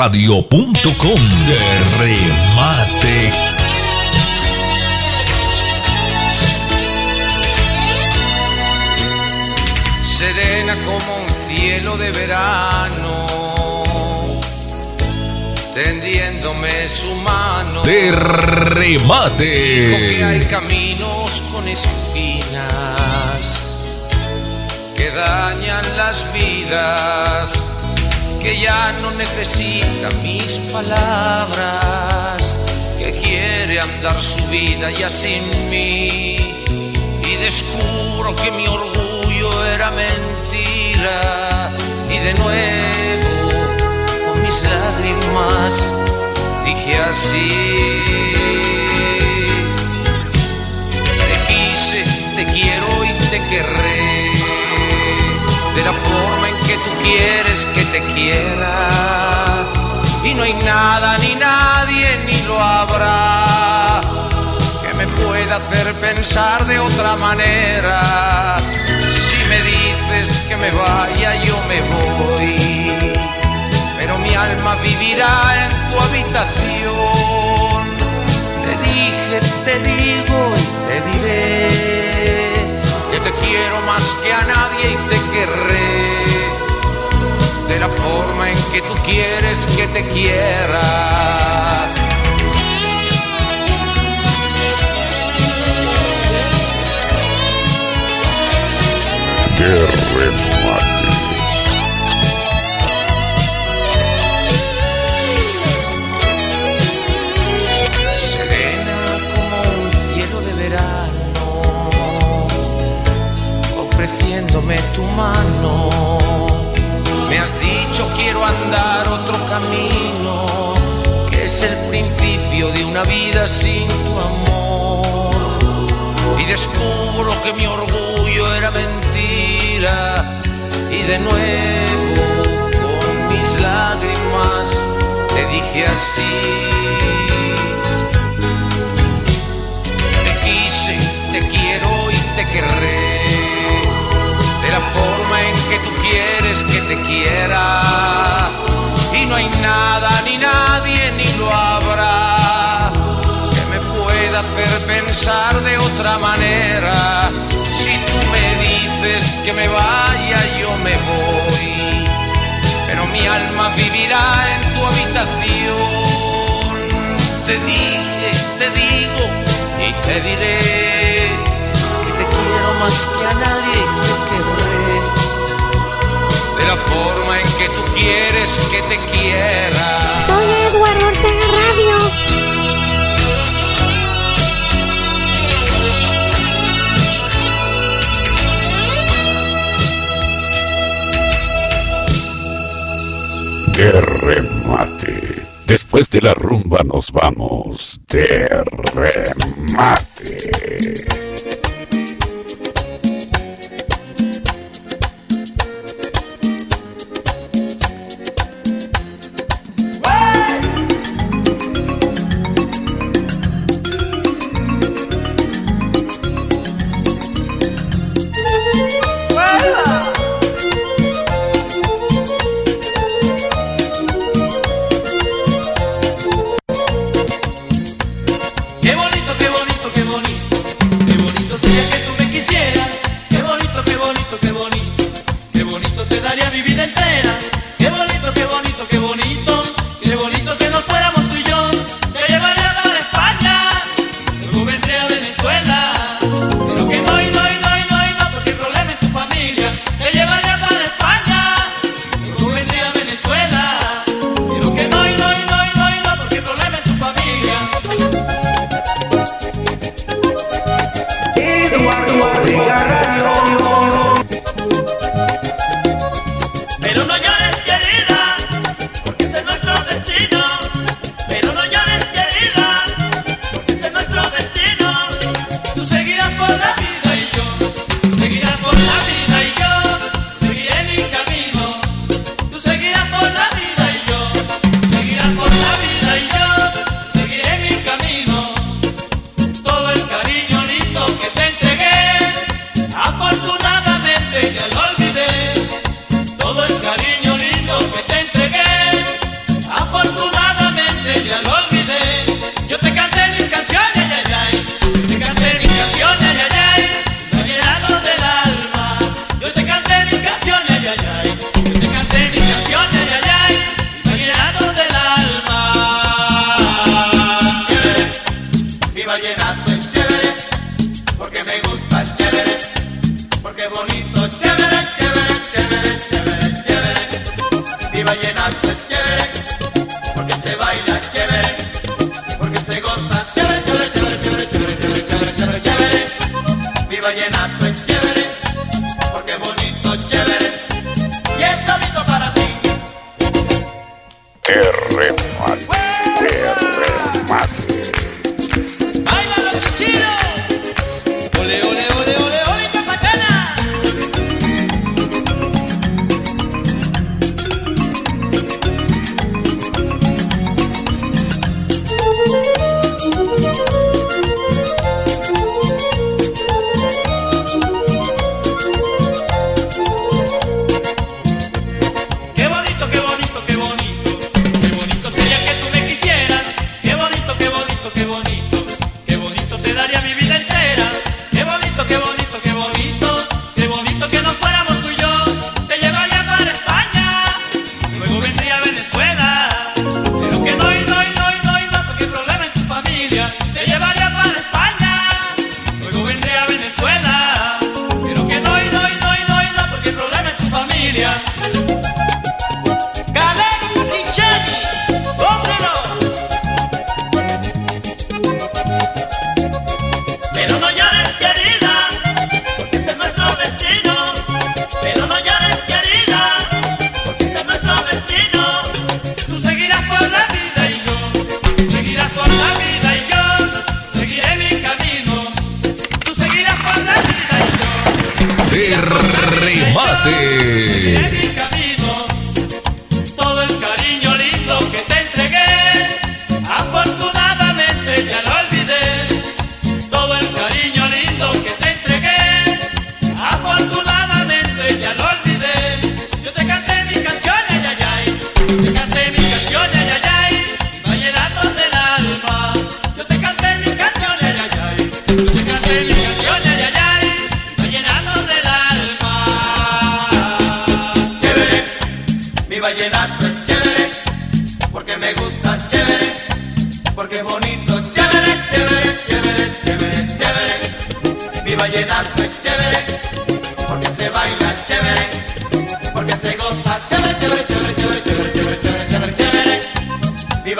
Radio.com. De remate. serena como un cielo de verano, tendiéndome su mano. De Dijo que hay remate. caminos con espinas que dañan las vidas, que ya no necesita mis palabras, que quiere andar su vida ya sin mí. Y descubro que mi orgullo era mentira. Y de nuevo, con mis lágrimas, dije así. Te quise, te quiero y te querré. De la forma quieres que te quiera. Y no hay nada ni nadie ni lo habrá que me pueda hacer pensar de otra manera. Si me dices que me vaya, yo me voy. Pero mi alma vivirá en tu habitación. Te dije, te digo y te diré que te quiero más que a nadie y te querré. De la forma en que tú quieres que te quiera. de remate. Serena Me has dicho quiero andar otro camino, que es el principio de una vida sin tu amor. Y descubro que mi orgullo era mentira, y de nuevo con mis lágrimas te dije así. Te quise, te quiero y te querré. Que tú quieres que te quiera. Y no hay nada ni nadie ni lo habrá que me pueda hacer pensar de otra manera. Si tú me dices que me vaya, yo me voy. Pero mi alma vivirá en tu habitación te dije, te digo y te diré que te quiero más que a nadie querré. De la forma en que tú quieres que te quiera. Soy Eduardo Ortega Radio. De remate. Después de la rumba nos vamos de remate.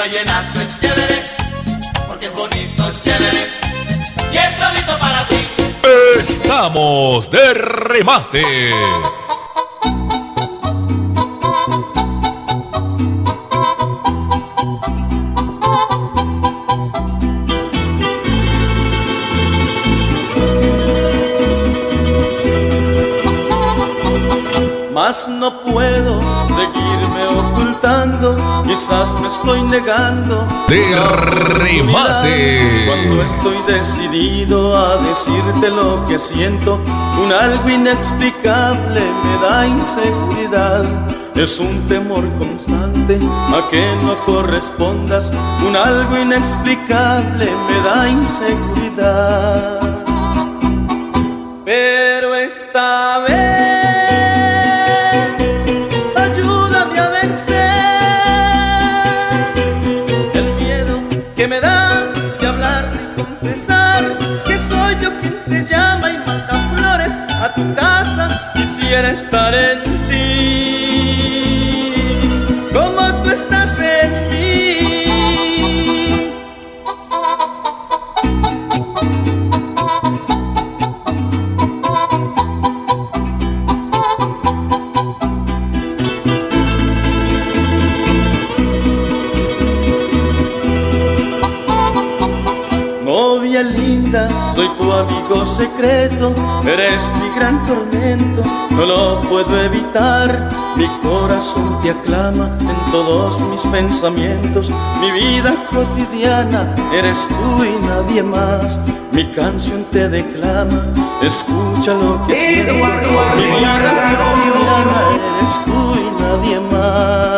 vallenato es chévere, porque es bonito, es chévere, y es todito para ti. Estamos de remate. estoy negando. Te. Cuando estoy decidido a decirte lo que siento, un algo inexplicable me da inseguridad. Es un temor constante a que no correspondas, un algo inexplicable me da inseguridad. Pero esta vez es mi gran tormento, no lo puedo evitar. Mi corazón te aclama en todos mis pensamientos. Mi vida cotidiana eres tú y nadie más. Mi canción te declama, escucha lo que siento. Mi vida cotidiana eres tú y nadie más.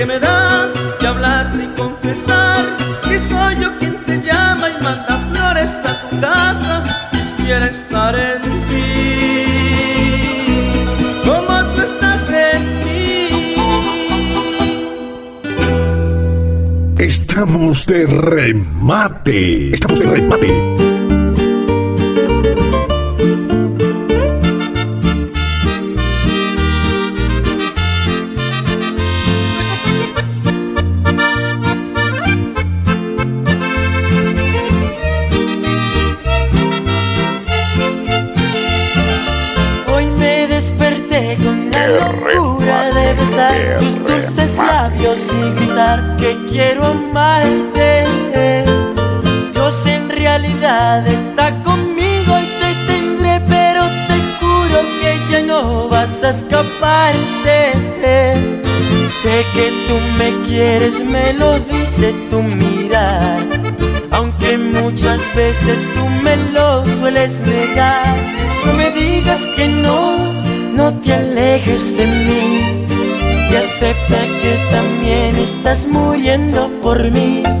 que me da de hablarte y confesar que soy yo quien te llama y manda flores a tu casa. Quisiera estar en ti, como tú estás en mí. Estamos de remate. Estamos de remate. por mí.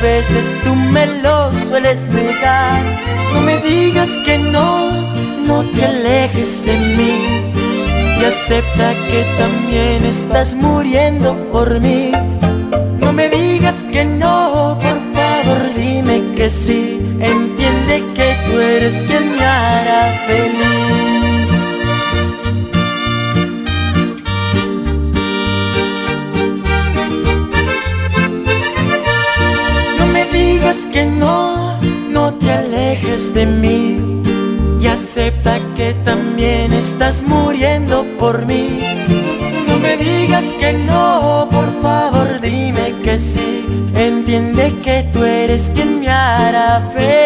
veces tú me lo sueles negar. No me digas que no, no te alejes de mí. Y acepta que también estás muriendo por mí. No me digas que no, por favor dime que sí café.